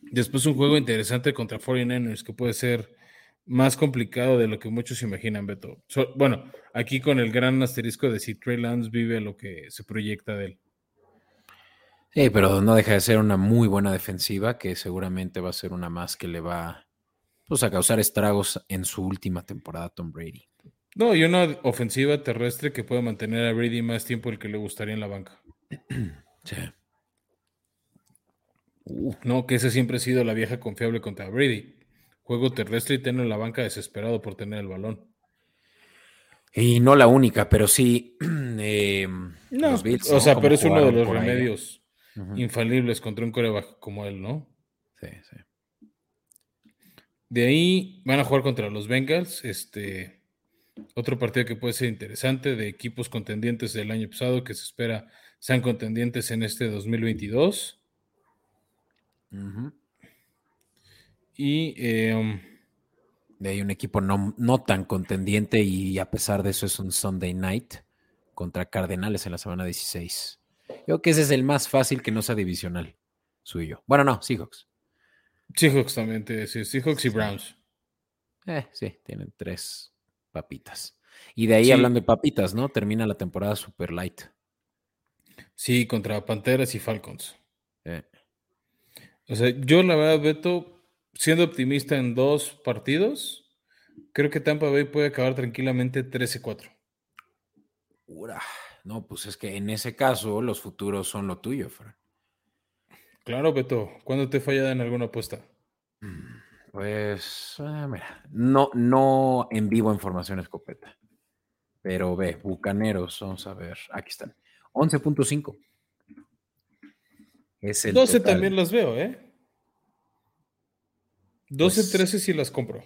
B: Después un juego interesante contra 49ers que puede ser más complicado de lo que muchos imaginan, Beto. bueno, aquí con el gran asterisco de si Trey Lance vive lo que se proyecta de él.
A: Sí, pero no deja de ser una muy buena defensiva que seguramente va a ser una más que le va pues, a causar estragos en su última temporada Tom Brady.
B: No, y una ofensiva terrestre que pueda mantener a Brady más tiempo el que le gustaría en la banca. Sí. no, que esa siempre ha sido la vieja confiable contra Brady. Juego terrestre y tener en la banca desesperado por tener el balón.
A: Y no la única, pero sí. Eh,
B: no, o sea, pero es uno de los remedios infalibles contra un coreback como él, ¿no? Sí, sí. De ahí van a jugar contra los Bengals. Este otro partido que puede ser interesante de equipos contendientes del año pasado que se espera sean contendientes en este 2022. Y
A: eh, um, hay un equipo no, no, tan contendiente y a pesar de eso es un Sunday night contra Cardenales en la semana 16. Yo creo que ese es el más fácil que no sea divisional, suyo. Bueno, no, Seahawks.
B: Seahawks también, sí, Seahawks y Browns.
A: Eh, sí, tienen tres papitas. Y de ahí hablando de papitas, ¿no? Termina la temporada super light.
B: Sí, contra Panteras y Falcons. O sea, yo la verdad, Beto, siendo optimista en dos partidos, creo que Tampa Bay puede acabar tranquilamente 13-4.
A: No, pues es que en ese caso los futuros son lo tuyo, Fran.
B: Claro, Beto. ¿Cuándo te he fallado en alguna apuesta?
A: Mm. Pues, ah, mira, no, no en vivo en formación escopeta. Pero ve, Bucaneros, vamos a ver, aquí están. 11.5.
B: Es el 12 también las veo, ¿eh? 12, 13 pues sí las compro.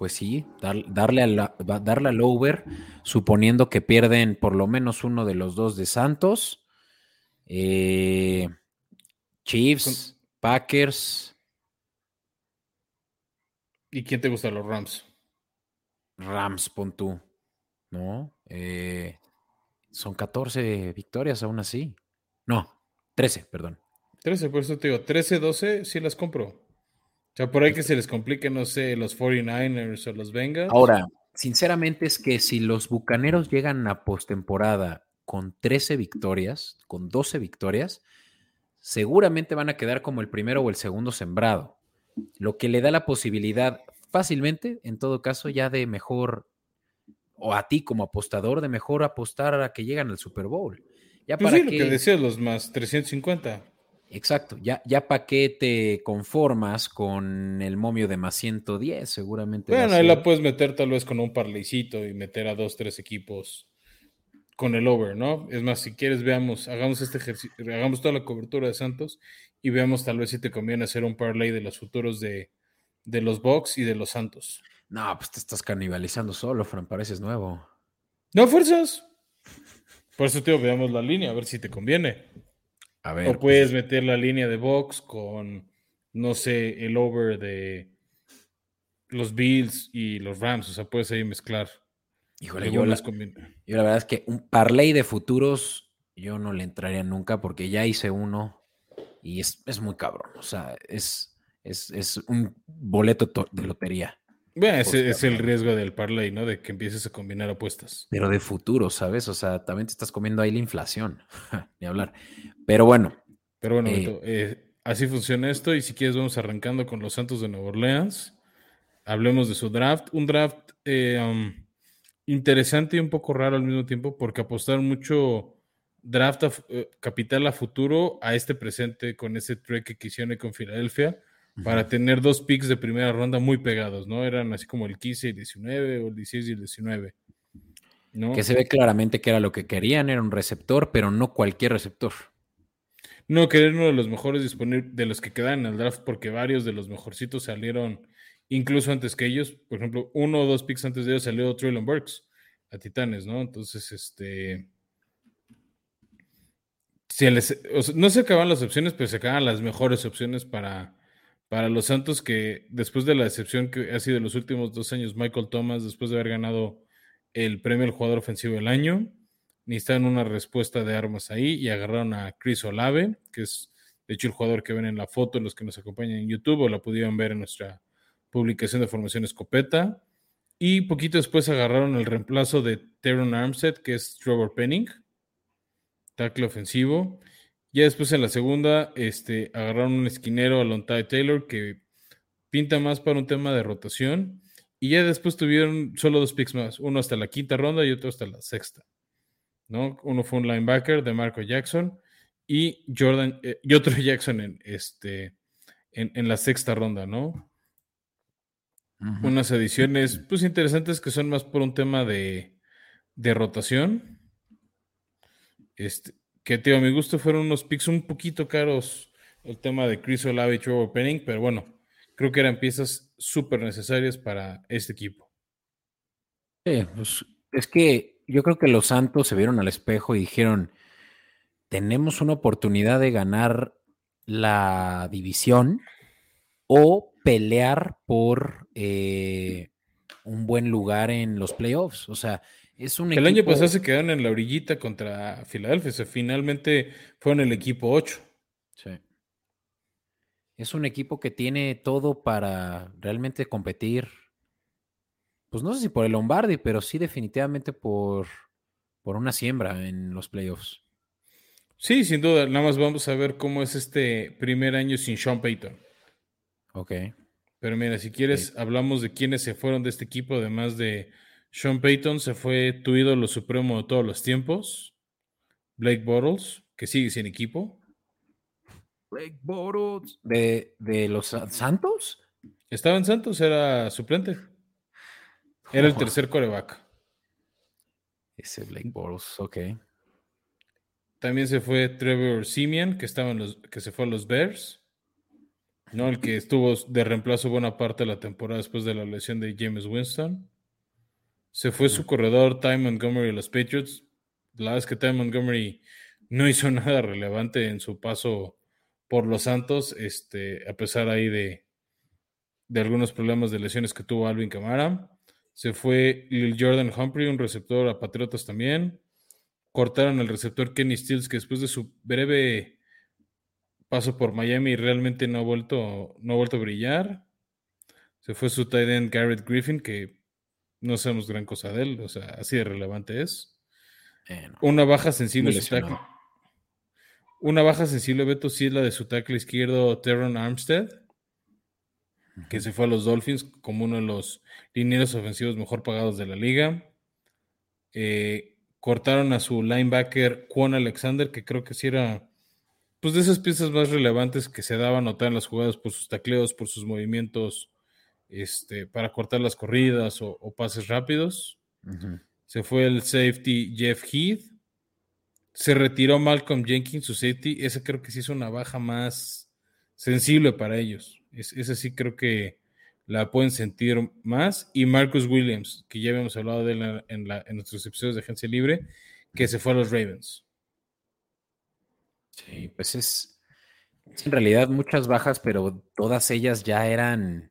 A: Pues sí, darle, a darle al over, suponiendo que pierden por lo menos uno de los dos de Santos. Eh, Chiefs, Packers,
B: ¿Y quién te gusta los Rams?
A: Rams, pon tú. ¿No? Eh, son 14 victorias aún así. No, 13, perdón.
B: 13, por eso te digo, 13, 12, sí las compro. O sea, por ahí que se les complique, no sé, los 49ers o los Bengals.
A: Ahora, sinceramente es que si los Bucaneros llegan a postemporada con 13 victorias, con 12 victorias, seguramente van a quedar como el primero o el segundo sembrado lo que le da la posibilidad fácilmente, en todo caso, ya de mejor, o a ti como apostador, de mejor apostar a que llegan al Super Bowl.
B: Ya pues para lo que decías, los más 350.
A: Exacto, ya, ya para qué te conformas con el momio de más 110, seguramente.
B: Bueno, ahí la puedes meter tal vez con un parleycito y meter a dos, tres equipos con el over, ¿no? Es más, si quieres, veamos, hagamos este ejercicio, hagamos toda la cobertura de Santos y veamos tal vez si te conviene hacer un parlay de los futuros de, de los Bucks y de los Santos.
A: No, pues te estás canibalizando solo, Fran, pareces nuevo.
B: No fuerzas. Por eso te veamos la línea, a ver si te conviene.
A: A ver.
B: O puedes meter la línea de box con, no sé, el over de los Bills y los Rams. O sea, puedes ahí mezclar.
A: Híjole, yo la, yo la verdad es que un parlay de futuros yo no le entraría nunca porque ya hice uno y es, es muy cabrón. O sea, es, es, es un boleto to- de lotería.
B: Bueno, ese es el riesgo del parlay, ¿no? De que empieces a combinar apuestas.
A: Pero de futuro, ¿sabes? O sea, también te estás comiendo ahí la inflación. Ni hablar. Pero bueno,
B: Pero bueno,
A: Eh.
B: Beto, eh, así funciona esto. Y si quieres, vamos arrancando con los Santos de Nueva Orleans. Hablemos de su draft. Un draft eh, um, interesante y un poco raro al mismo tiempo, porque apostaron mucho draft a capital a futuro a este presente con ese trade que quisieron con Filadelfia para tener dos picks de primera ronda muy pegados, ¿no? Eran así como el 15 y el 19 o el 16 y el 19. ¿no?
A: que se ve claramente que era lo que querían, era un receptor, pero no cualquier receptor.
B: No, que era uno de los mejores disponibles, de los que quedan en el draft, porque varios de los mejorcitos salieron incluso antes que ellos. Por ejemplo, uno o dos picks antes de ellos salió Traylon Burks a Titanes, ¿no? Entonces, este. Se les- o sea, no se acaban las opciones, pero se acaban las mejores opciones para, para los Santos, que después de la decepción que ha sido los últimos dos años, Michael Thomas, después de haber ganado el premio al jugador ofensivo del año, necesitaban una respuesta de armas ahí y agarraron a Chris Olave, que es de hecho el jugador que ven en la foto, los que nos acompañan en YouTube o la pudieron ver en nuestra publicación de formación escopeta. Y poquito después agarraron el reemplazo de Teron Armstead, que es Trevor Penning, tackle ofensivo. Ya después en la segunda este, agarraron un esquinero a Lontai Taylor que pinta más para un tema de rotación. Y ya después tuvieron solo dos picks más, uno hasta la quinta ronda y otro hasta la sexta. ¿no? Uno fue un linebacker de Marco Jackson y Jordan eh, y otro Jackson en este en, en la sexta ronda, ¿no? Unas ediciones pues interesantes que son más por un tema de, de rotación. Este, que tío, a mi gusto fueron unos picks un poquito caros el tema de Chris Olave y Trevor Penning, pero bueno, creo que eran piezas súper necesarias para este equipo.
A: Pues, es que yo creo que los Santos se vieron al espejo y dijeron, tenemos una oportunidad de ganar la división o pelear por eh, un buen lugar en los playoffs. O sea, es un
B: El año
A: equipo-
B: pasado se quedaron en la orillita contra Filadelfia, o sea, finalmente fueron el equipo 8.
A: Sí. Es un equipo que tiene todo para realmente competir. Pues no sé si por el Lombardi, pero sí definitivamente por, por una siembra en los playoffs.
B: Sí, sin duda, nada más vamos a ver cómo es este primer año sin Sean Payton.
A: Ok.
B: Pero mira, si quieres, hablamos de quiénes se fueron de este equipo, además de Sean Payton, se fue tu ídolo supremo de todos los tiempos, Blake Bortles, que sigue sin equipo.
A: Blake Bortles. ¿De, de los Sa- Santos?
B: Estaba en Santos, era suplente. Era el tercer coreback.
A: Ese Blake Bortles, ok.
B: También se fue Trevor Simeon, que, estaba en los, que se fue a los Bears. ¿no? El que estuvo de reemplazo buena parte de la temporada después de la lesión de James Winston. Se fue su corredor Ty Montgomery a los Patriots. La verdad es que Ty Montgomery no hizo nada relevante en su paso por los Santos, este, a pesar ahí de, de algunos problemas de lesiones que tuvo Alvin Kamara. Se fue Lil Jordan Humphrey, un receptor a Patriotas también. Cortaron el receptor Kenny Stills, que después de su breve paso por Miami realmente no ha vuelto, no ha vuelto a brillar. Se fue su tight end Garrett Griffin, que no sabemos gran cosa de él, o sea, así de relevante es.
A: Eh, no.
B: Una baja sensible
A: Muy
B: su tackle. Una baja sensible, Beto, sí es la de su tackle izquierdo, Teron Armstead, que se fue a los Dolphins como uno de los linieros ofensivos mejor pagados de la liga. Eh, cortaron a su linebacker Quan Alexander, que creo que sí era pues de esas piezas más relevantes que se daban a notar en las jugadas por sus tacleos, por sus movimientos este, para cortar las corridas o, o pases rápidos. Se fue el safety Jeff Heath. Se retiró Malcolm Jenkins, su safety. Esa creo que sí es una baja más sensible para ellos. Es, esa sí creo que la pueden sentir más. Y Marcus Williams, que ya habíamos hablado de él en, en nuestros episodios de Agencia Libre, que se fue a los Ravens.
A: Sí, pues es, en realidad muchas bajas, pero todas ellas ya eran,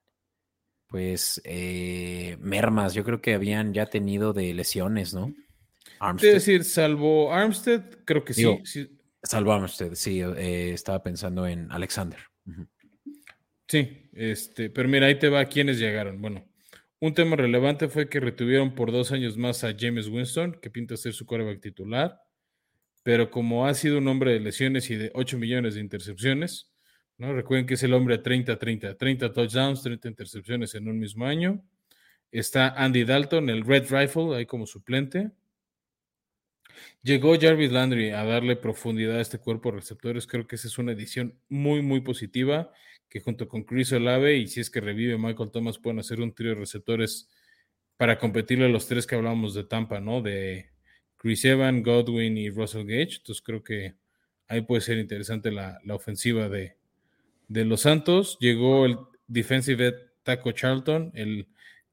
A: pues, eh, mermas. Yo creo que habían ya tenido de lesiones, ¿no?
B: Es decir, salvo Armstead, creo que sí,
A: Salvo Armstead, sí. Eh, estaba pensando en Alexander.
B: Sí, este, pero mira, ahí te va quienes llegaron. Bueno, un tema relevante fue que retuvieron por dos años más a James Winston, que pinta ser su quarterback titular pero como ha sido un hombre de lesiones y de 8 millones de intercepciones, ¿no? Recuerden que es el hombre 30-30, 30 touchdowns, 30 intercepciones en un mismo año. Está Andy Dalton, el Red Rifle, ahí como suplente. Llegó Jarvis Landry a darle profundidad a este cuerpo de receptores. Creo que esa es una edición muy, muy positiva, que junto con Chris Olave y si es que revive Michael Thomas pueden hacer un trío de receptores para competirle a los tres que hablábamos de Tampa, ¿no? De Chris Evan, Godwin y Russell Gage. Entonces creo que ahí puede ser interesante la, ofensiva de, los Santos. Llegó el defensive Taco Charlton, el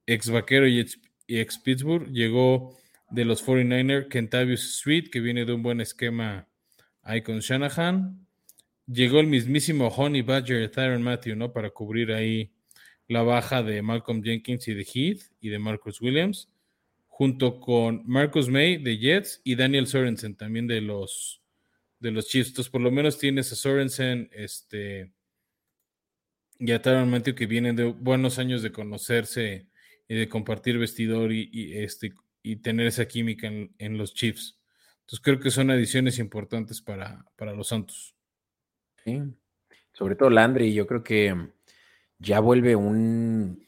B: ex vaquero y ex, Pittsburgh. Llegó de los 49ers Kentavious Street, que viene de un buen esquema ahí con Shanahan. Llegó el mismísimo Honey Badger Tyron Matthew, ¿no? Para cubrir ahí la baja de Malcolm Jenkins y de Heath y de Marcus Williams junto con Marcus May de Jets y Daniel Sorensen también de los, de los Chiefs. Entonces, por lo menos tienes a Sorensen este, y a Taron Matthew que vienen de buenos años de conocerse y de compartir vestidor y, este, y tener esa química en, los Chiefs. Entonces, creo que son adiciones importantes para, para los Santos.
A: Sí, sobre todo Landry, yo creo que ya vuelve un,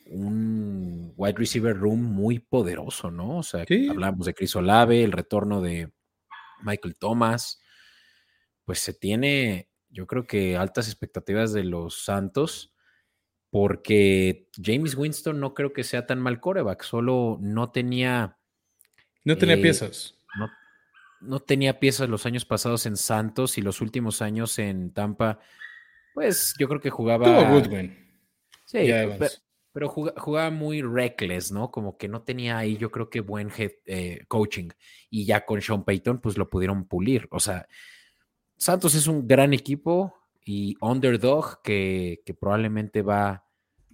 A: wide receiver room muy poderoso, ¿no? O sea, hablamos de Chris Olave, el retorno de Michael Thomas. Pues se tiene, yo creo que altas expectativas de los Santos, porque James Winston no creo que sea tan mal coreback, solo no tenía.
B: No tenía eh, piezas.
A: No, no tenía piezas los años pasados en Santos y los últimos años en Tampa. Pues yo creo que jugaba.
B: Goodwin.
A: Sí, pero, jugaba, muy reckless, ¿no? Como que no tenía ahí, yo creo que buen head, eh, coaching. Y ya con Sean Payton, pues lo pudieron pulir. O sea, Santos es un gran equipo y underdog que, probablemente va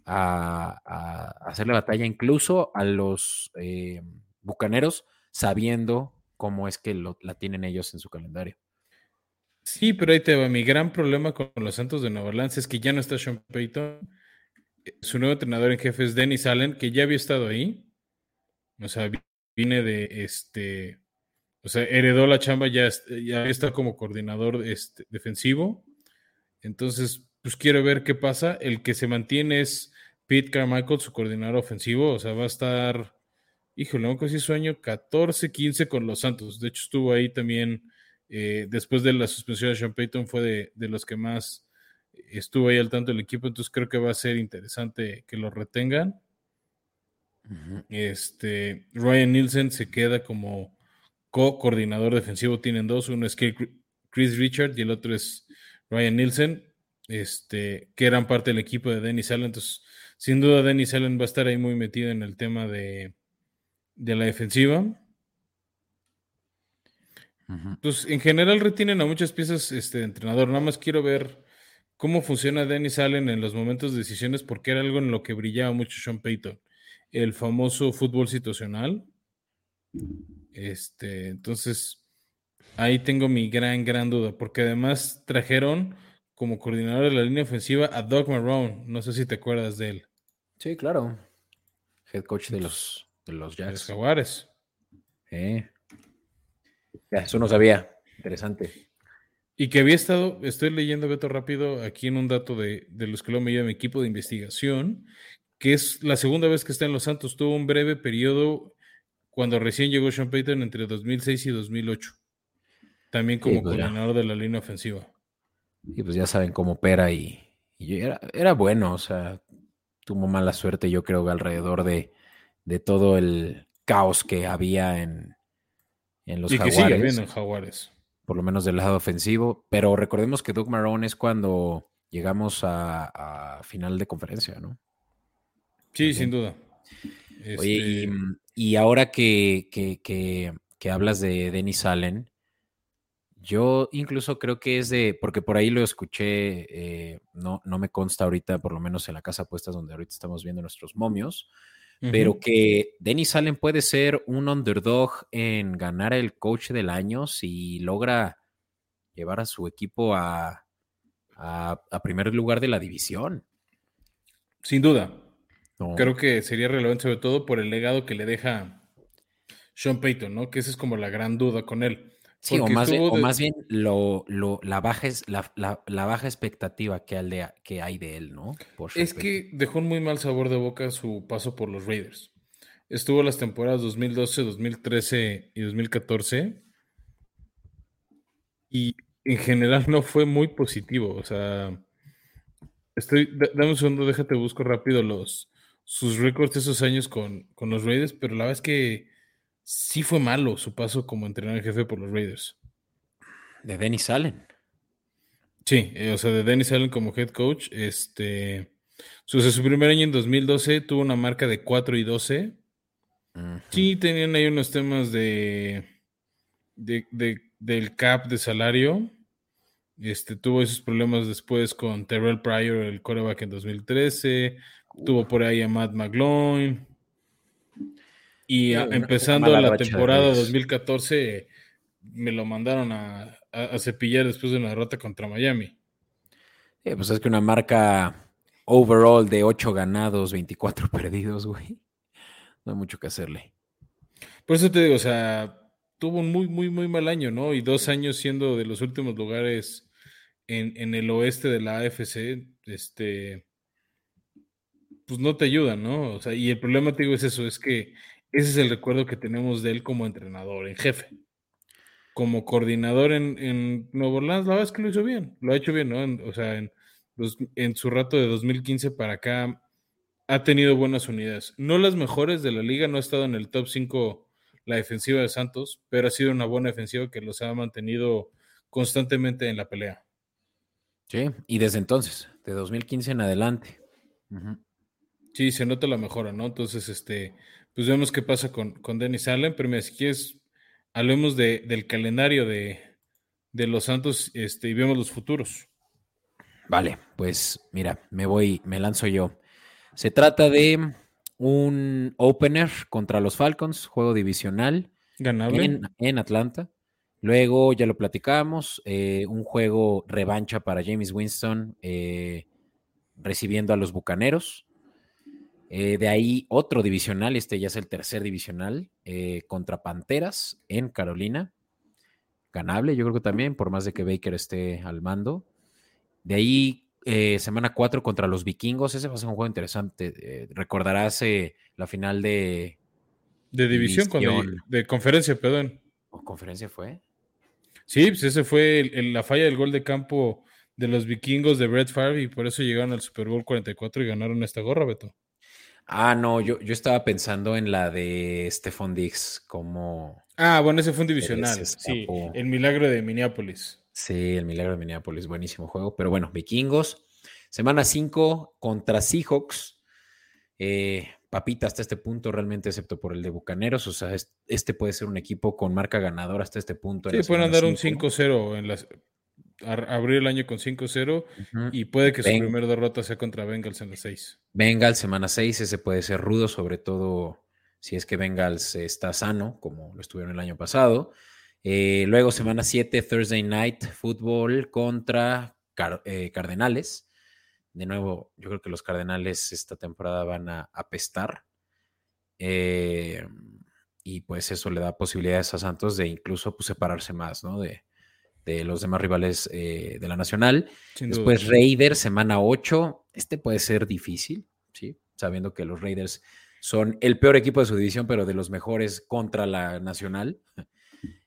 A: a, a, hacerle batalla incluso a los eh, bucaneros, sabiendo cómo es que la tienen ellos en su calendario.
B: Sí, pero ahí te va. Mi gran problema con los Santos de Nueva Orleans es que ya no está Sean Payton su nuevo entrenador en jefe es Dennis Allen, que ya había estado ahí. O sea, viene de este. O sea, heredó la chamba, ya, ya está como coordinador este, defensivo. Entonces, pues quiero ver qué pasa. El que se mantiene es Pete Carmichael, su coordinador ofensivo. O sea, va a estar, híjole, no casi sueño, 14, 15 con los Santos. De hecho, estuvo ahí también, eh, después de la suspensión de Sean Payton, fue de, de los que más estuvo ahí al tanto del equipo, entonces creo que va a ser interesante que lo retengan. Este Ryan Nielsen se queda como co-coordinador defensivo, tienen dos, uno es Chris Richard y el otro es Ryan Nielsen, este, que eran parte del equipo de Dennis Allen, entonces sin duda Dennis Allen va a estar ahí muy metido en el tema de, de la defensiva. Pues en general retienen a muchas piezas este entrenador. Nada más quiero ver cómo funciona Dennis Allen en los momentos de decisiones, porque era algo en lo que brillaba mucho Sean Payton, el famoso fútbol situacional. Este, entonces, ahí tengo mi gran, gran duda, porque además trajeron como coordinador de la línea ofensiva a Doug Marrone. No sé si te acuerdas de él.
A: Sí, claro. Head coach de los, de los Jacks. Los
B: Jaguares.
A: eso no sabía. Interesante.
B: Y que había estado, estoy leyendo, Beto, rápido, aquí en un dato de, los que lo me lleva mi equipo de investigación, que es la segunda vez que está en Los Santos. Tuvo un breve periodo cuando recién llegó Sean Payton entre 2006 y 2008. También como pues coordinador de la línea ofensiva.
A: Y pues ya saben cómo opera y, era, era, bueno, o sea, tuvo mala suerte yo creo alrededor de, de todo el caos que había en, en los y Que sigue habiendo
B: en Jaguares
A: por lo menos del lado ofensivo. Pero recordemos que Doug Marrone es cuando llegamos a, final de conferencia, ¿no?
B: Sí, sin duda.
A: Oye, y,
B: Este,
A: y ahora que, que, que, que hablas de Dennis Allen, yo incluso creo que es de, porque por ahí lo escuché, eh, no, no me consta ahorita, por lo menos en la casa puestas donde ahorita estamos viendo nuestros momios, pero que Dennis Allen puede ser un underdog en ganar el coach del año si logra llevar a su equipo a, a, a primer lugar de la división.
B: Sin duda.
A: ¿no?
B: Creo que sería relevante sobre todo por el legado que le deja Sean Payton, ¿no? Que esa es como la gran duda con él.
A: Sí, o más, bien, o más bien lo, lo- la, baja es, la, la- la baja expectativa que, al de- que hay de él, ¿no? Por
B: Es que dejó un muy mal sabor de boca su paso por los Raiders. Estuvo las temporadas 2012, 2013 y 2014 y en general no fue muy positivo. O sea, estoy, da- dame un segundo, déjate busco rápido los sus récords de esos años con, con los Raiders, pero la verdad es que sí fue malo su paso como entrenador en jefe por los Raiders.
A: De Dennis Allen.
B: Sí, eh, o sea, de Dennis Allen como head coach, este, su, su primer año en 2012 tuvo una marca de 4 y 12.
A: Ujú.
B: Sí, tenían ahí unos temas de, de, de- del cap de salario. Este, tuvo esos problemas después con Terrell Pryor, el quarterback en 2013. Tuvo por ahí a Matt McGloin. Y a- empezando la
A: racha
B: temporada
A: Raiders. 2014
B: 2014, me lo mandaron a, a- a cepillar después de una derrota contra Miami.
A: Eh, pues es que una marca overall de 8 ganados, 24 perdidos, güey. No hay mucho que hacerle.
B: Por eso te digo, o sea, tuvo un muy, muy, muy mal año, ¿no? Y dos años siendo de los últimos lugares en, en el oeste de la AFC, este, pues no te ayudan, ¿no? O sea, y el problema, te digo, es eso, es que ese es el recuerdo que tenemos de él como entrenador, en jefe. Como coordinador en, en Nuevo Orleans, la verdad es que lo hizo bien, lo ha hecho bien, ¿no? En- o sea, en, en su rato de 2015 para acá ha tenido buenas unidades. No las mejores de la liga, no ha estado en el top 5 la defensiva de Santos, pero ha sido una buena defensiva que los ha mantenido constantemente en la pelea.
A: Sí, y desde entonces, de 2015 en adelante.
B: Sí, se nota la mejora, ¿no? Entonces, este, pues vemos qué pasa con, con Dennis Allen, pero mira, si quieres, hablemos de, del calendario de, de los Santos este, y vemos los futuros.
A: Vale, pues mira, me voy, me lanzo yo. Se trata de un opener contra los Falcons, juego divisional
B: Ganable.
A: en, en Atlanta. Luego, ya lo platicamos, eh, un juego revancha para James Winston eh, recibiendo a los Bucaneros. Eh, de ahí otro divisional, este ya es el tercer divisional, eh, contra Panteras en Carolina. Ganable, yo creo que también, por más de que Baker esté al mando. De ahí, eh, semana 4 contra los vikingos. Ese va a ser un juego interesante. Eh, recordarás la final de.
B: de división, de conferencia, perdón.
A: ¿o conferencia fue?
B: Sí, pues ese fue el- el- la falla del gol de campo de los vikingos de Brett Favre y por eso llegaron al Super Bowl 44 y ganaron esta gorra, Beto.
A: Ah, no, yo, yo estaba pensando en la de Stephon Diggs, como.
B: Ah, bueno, ese fue un divisional. Sí, el milagro de Minneapolis.
A: Sí, el milagro de Minneapolis, buenísimo juego. Pero bueno, vikingos. Semana 5 contra Seahawks. Eh, papita hasta este punto, realmente, excepto por el de Bucaneros. O sea, es- este puede ser un equipo con marca ganadora hasta este punto.
B: Sí, pueden andar un
A: cinco.
B: 5-0 en las abrir el año con 5-0
A: Ujú.
B: y puede que su
A: Ven-
B: primera derrota sea contra Bengals en las 6.
A: Bengals, semana 6, ese puede ser rudo, sobre todo si es que Bengals está sano, como lo estuvieron el año pasado. Eh, luego, semana 7, Thursday Night Football contra Car- eh, Cardenales. De nuevo, yo creo que los Cardenales esta temporada van a apestar. Eh, y pues eso le da posibilidades a Santos de incluso pues, separarse más, ¿no? De, de los demás rivales eh, de la Nacional.
B: Sin
A: Después
B: duda.
A: Raiders, semana 8. Este puede ser difícil, ¿sí? Sabiendo que los Raiders son el peor equipo de su división, pero de los mejores contra la Nacional.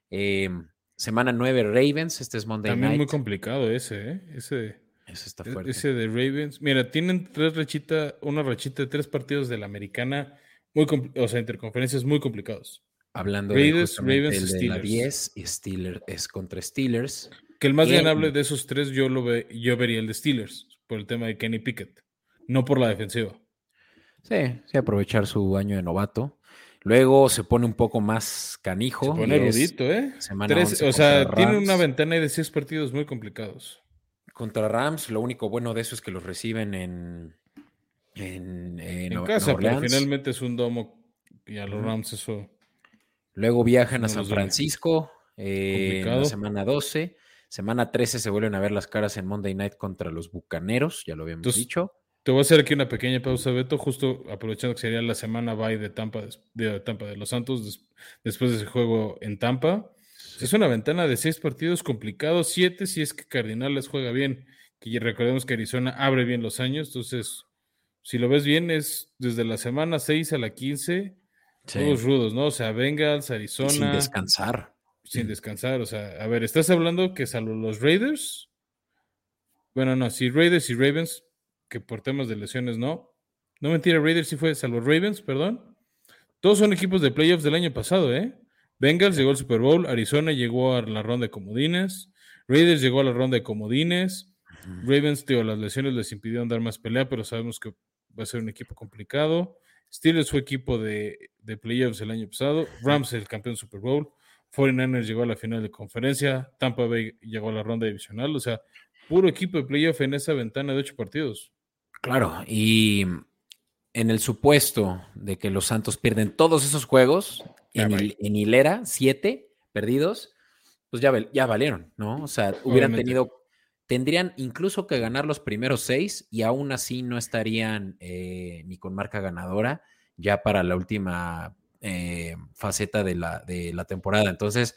A: Eh, semana 9, Ravens. Este es Monday
B: También
A: Night.
B: muy complicado ese, ¿eh? Ese,
A: Ese está fuerte.
B: ese de Ravens. Mira, tienen tres rachita, una rachita de tres partidos de la americana, muy o sea, interconferencias muy complicados.
A: Hablando
B: Raiders,
A: de
B: Ravens,
A: el de la
B: Steelers.
A: 10 y Steelers es contra Steelers.
B: Que el más ganable de esos tres yo lo ve, yo vería el de Steelers, por el tema de Kenny Pickett, no por la defensiva.
A: Sí, sí, aprovechar su año de novato. Luego se pone un poco más canijo.
B: Se pone erudito, ¿eh?
A: semana
B: Tres-
A: 11
B: o sea, tiene una ventana de seis partidos muy complicados.
A: Contra Rams, lo único bueno de eso es que los reciben en, en, en
B: En
A: Nueva-
B: casa,
A: Nueva
B: pero
A: Orleans.
B: finalmente es un domo y a los
A: Ujú.
B: Rams eso.
A: Luego viajan a San. Francisco eh, en la semana 12. Semana 13 se vuelven a ver las caras en Monday Night contra los Bucaneros, ya lo habíamos
B: Entonces,
A: dicho.
B: Te voy a hacer aquí una pequeña pausa, Beto, justo aprovechando que sería la semana bye de Tampa, de Tampa de los Santos, des- después de ese juego en Tampa. Es una ventana de seis partidos complicados, siete si es que Cardinales juega bien, que recordemos que Arizona abre bien los años, entonces, si lo ves bien, es desde la semana 6 a la 15,
A: Sí.
B: todos rudos, ¿no? O sea, Bengals, Arizona,
A: sin descansar.
B: sin descansar. O sea, a ver, estás hablando que salvo los Raiders. Bueno, no, si Raiders y Ravens, que por temas de lesiones no. No mentira, Raiders sí fue, salvo Ravens, perdón. Todos son equipos de playoffs del año pasado, ¿eh? Bengals llegó al Super Bowl, Arizona llegó a la ronda de comodines, Raiders llegó a la ronda de comodines, Ravens, tío, las lesiones les impidieron dar más pelea, pero sabemos que va a ser un equipo complicado. Steelers fue equipo de, de playoffs el año pasado, Rams el campeón Super Bowl, 49ers llegó a la final de conferencia, Tampa Bay llegó a la ronda divisional, o sea, puro equipo de playoff en esa ventana de ocho partidos.
A: Claro, y en el supuesto de que los Santos pierden todos esos juegos en, hilera, siete perdidos, pues ya, val- ya valieron, ¿no? O sea, hubieran
B: Obviamente.
A: tenido, tendrían incluso que ganar los primeros seis y aún así no estarían eh, ni con marca ganadora ya para la última eh, faceta de la, de la temporada. Entonces,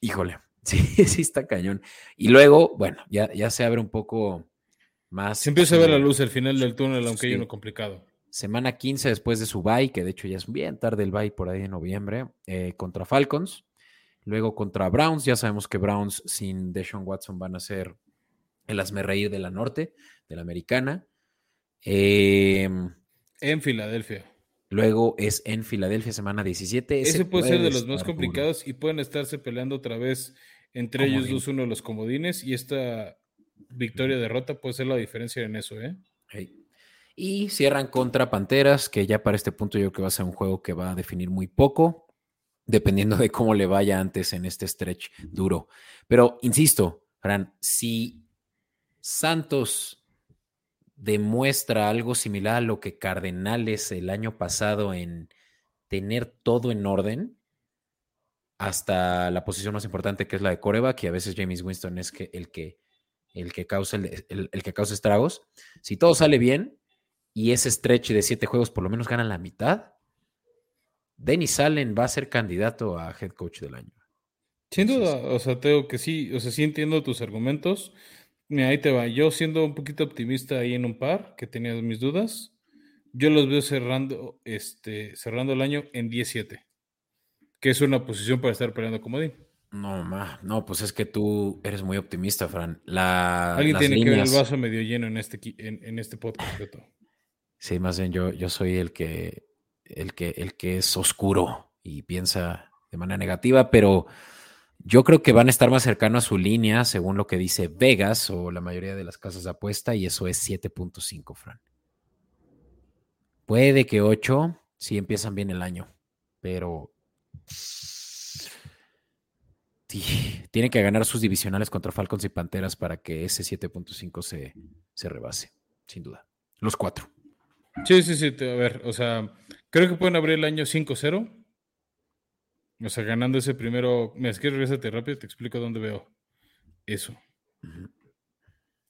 A: híjole, sí, sí está cañón. Y luego, bueno, ya, ya se abre un poco más.
B: Se empieza a ver la luz al final del túnel, aunque hay
A: Sí.
B: uno complicado.
A: Semana 15 después de su bye, que de hecho ya es bien tarde el bye por ahí en noviembre, eh, contra Falcons. Luego contra Browns, ya sabemos que Browns sin Deshaun Watson van a ser el asmerreír de la norte, de la americana. Eh,
B: En Filadelfia.
A: luego es en Filadelfia, semana 17.
B: Ese, puede ser de los más
A: duro.
B: complicados y pueden estarse peleando otra vez entre ellos dos uno de los comodines y esta victoria derrota puede ser la diferencia en eso, ¿eh?
A: Hey. Y cierran contra Panteras, que ya para este punto yo creo que va a ser un juego que va a definir muy poco, dependiendo de cómo le vaya antes en este stretch duro. Pero insisto, Fran, si Santos demuestra algo similar a lo que Cardenales el año pasado en tener todo en orden, hasta la posición más importante que es la de coreback, y a veces James Winston es que, el, que, el, que causa el, que causa estragos. Si todo sale bien y ese stretch de siete juegos por lo menos ganan la mitad, Dennis Allen va a ser candidato a head coach del año.
B: Sin duda, o sea, tengo que sí, o sea, sí entiendo tus argumentos. Mira, ahí te va. Yo siendo un poquito optimista ahí en un par, que tenía mis dudas, yo los veo cerrando, este, cerrando el año en 17, que es una posición para estar peleando comodín.
A: No, ma, no, pues es que tú eres muy optimista, Fran. La,
B: Alguien
A: las
B: tiene que ver el vaso medio lleno en este, en, en este podcast, Beto.
A: Sí, más bien yo, yo soy el que, el que, el que es oscuro y piensa de manera negativa, pero yo creo que van a estar más cercanos a su línea, según lo que dice Vegas o la mayoría de las casas de apuesta, y eso es 7.5, Fran. Puede que 8 si empiezan bien el año, pero sí, tienen que ganar sus divisionales contra Falcons y Panteras para que ese 7.5 se, se rebase, sin duda. Los cuatro.
B: Sí, sí, sí, a ver, o sea, creo que pueden abrir el año 5-0. O sea, ganando ese primero. Mira, es que regresate rápido, te explico dónde veo eso.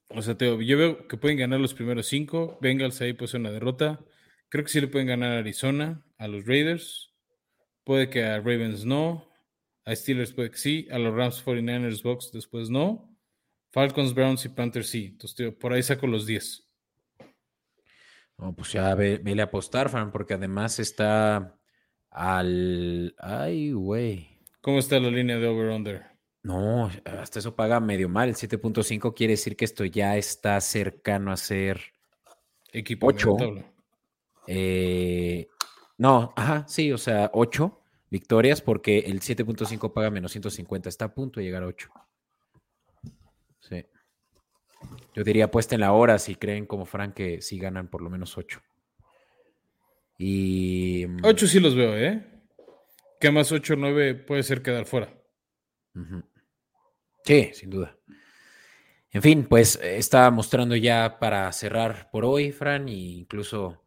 B: O sea, te digo, yo veo que pueden ganar los primeros cinco. Bengals ahí pues una derrota. Creo que sí le pueden ganar a Arizona, a los Raiders. Puede que a Ravens no. A Steelers puede que sí. A los Rams 49ers Bucks después no. Falcons, Browns y Panthers sí. Entonces, digo, por ahí saco los 10.
A: No, pues ya ve- vele a apostar, Fran, porque además está al. Ay, güey.
B: ¿Cómo está la línea de over-under?
A: No, hasta eso paga medio mal. El 7.5 quiere decir que esto ya está cercano a ser.
B: Equipo
A: Ocho.
B: medio tabla.
A: eh, no, ajá, sí, o sea, 8 victorias, porque el 7.5 paga menos 150. Está a punto de llegar a 8. Sí. Yo diría, apuesten la hora si creen como Fran que sí ganan por lo menos 8. Y.
B: 8 sí los veo, ¿eh? Que más 8 o 9 puede ser quedar fuera.
A: Sí, sin duda. En fin, pues eh, está mostrando ya para cerrar por hoy, Fran, e incluso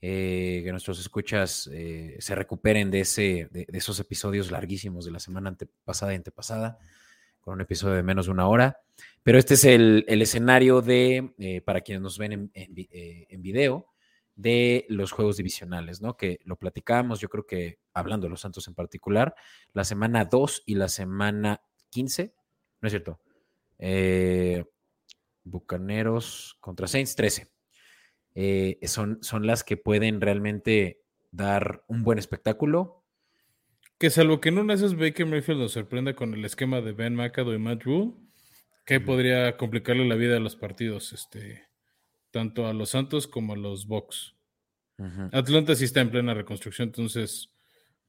A: eh, que nuestros escuchas eh, se recuperen de, ese, de, de esos episodios larguísimos de la semana antepasada y antepasada, con un episodio de menos de una hora. Pero este es el, escenario de, eh, para quienes nos ven eh, en video, de los juegos divisionales, ¿no? Que lo platicábamos, yo creo que hablando de los Santos en particular, la semana 2 y la semana 15, no es cierto, eh, Bucaneros contra Saints 13. Eh, son, son las que pueden realmente dar un buen espectáculo.
B: Que salvo que en una de esas Baker Mayfield nos sorprenda con el esquema de Ben McAdoo y Matt Rule, que podría complicarle la vida a los partidos, este, tanto a los Santos como a los Bucks. Atlanta sí está en plena reconstrucción, entonces,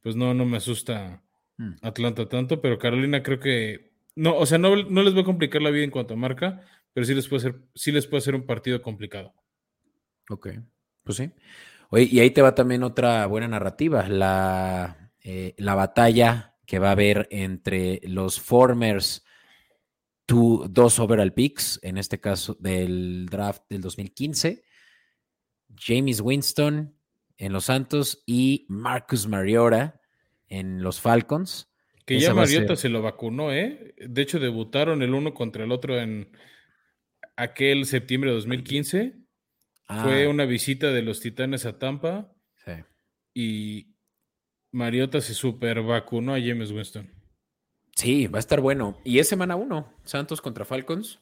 B: pues no, no me asusta
A: Mm.
B: Atlanta tanto, pero Carolina creo que no, o sea, no, no les va a complicar la vida en cuanto a marca, pero sí les puede hacer, sí les puede hacer un partido complicado.
A: Ok, pues sí. Oye, y ahí te va también otra buena narrativa, la, eh, la batalla que va a haber entre los formers two, dos overall picks, en este caso del draft del 2015, James Winston en los Santos y Marcus Mariota en los Falcons.
B: Que
A: Esa
B: ya Mariota
A: ser-
B: se lo vacunó, ¿eh? De hecho, debutaron el uno contra el otro en aquel septiembre de 2015. Fue
A: Ah,
B: una visita de los Titanes a Tampa
A: sí.
B: y Mariota se super vacunó a James Winston.
A: Sí, va a estar bueno. Y es semana uno, Santos contra Falcons.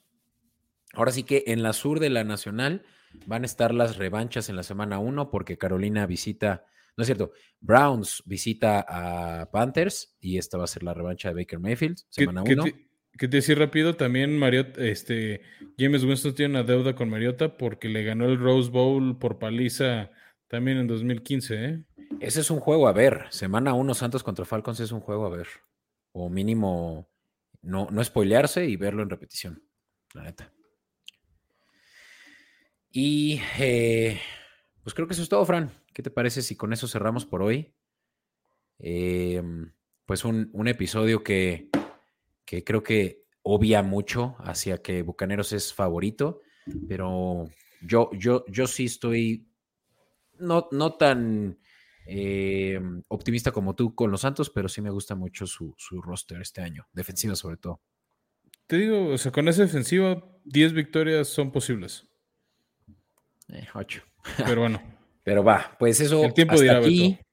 A: Ahora sí que en la sur de la Nacional van a estar las revanchas en la semana uno porque Carolina visita, no es cierto, Browns visita a Panthers y esta va a ser la revancha de Baker Mayfield, semana uno.
B: te, que te decía rápido, también Mariota, este, James Winston tiene una deuda con Mariota porque le ganó el Rose Bowl por paliza también en 2015, ¿eh?
A: Ese es un juego a ver. Semana uno, Santos contra Falcons es un juego a ver. O mínimo no, no spoilearse y verlo en repetición. La neta. Y eh, pues creo que eso es todo, Fran. ¿Qué te parece si con eso cerramos por hoy? Eh, pues un, un episodio que, que creo que obvia mucho hacia que Bucaneros es favorito, pero yo, yo, yo sí estoy no, no tan eh, optimista como tú con los Santos, pero sí me gusta mucho su, su roster este año, defensiva sobre todo.
B: Te digo, o sea, con esa defensiva, 10 victorias son posibles.
A: Eh.
B: Pero bueno,
A: Pero va, pues eso
B: El tiempo
A: hasta
B: dirá,
A: aquí.
B: Beto.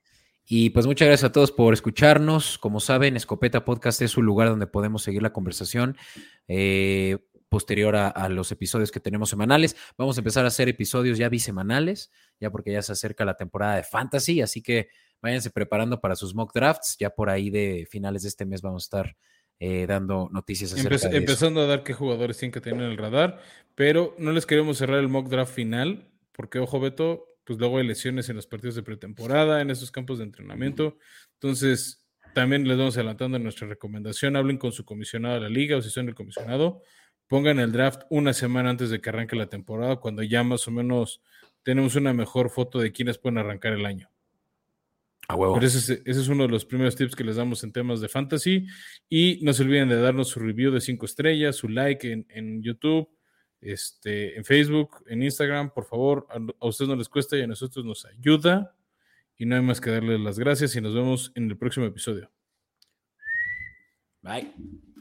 A: Y pues muchas gracias a todos por escucharnos. Como saben, Escopeta Podcast es un lugar donde podemos seguir la conversación eh, posterior a, a los episodios que tenemos semanales. Vamos a empezar a hacer episodios ya bisemanales, ya porque ya se acerca la temporada de Fantasy, así que váyanse preparando para sus mock drafts. Ya por ahí de finales de este mes vamos a estar eh, dando noticias acerca
B: Empe-
A: de eso.
B: empezando a dar qué jugadores tienen que tener en el radar, pero no les queremos cerrar el mock draft final, porque ojo Beto, pues luego hay lesiones en los partidos de pretemporada, en esos campos de entrenamiento, entonces también les vamos adelantando nuestra recomendación, hablen con su comisionado de la liga o si son el comisionado, pongan el draft una semana antes de que arranque la temporada, cuando ya más o menos tenemos una mejor foto de quiénes pueden arrancar el año.
A: A huevo.
B: Pero ese es, ese es uno de los primeros tips que les damos en temas de fantasy. Y no se olviden de darnos su review de cinco estrellas, su like en, en YouTube, este, en Facebook, en Instagram. Por favor, a, a ustedes no les cuesta y a nosotros nos ayuda. Y no hay más que darles las gracias y nos vemos en el próximo episodio.
A: Bye.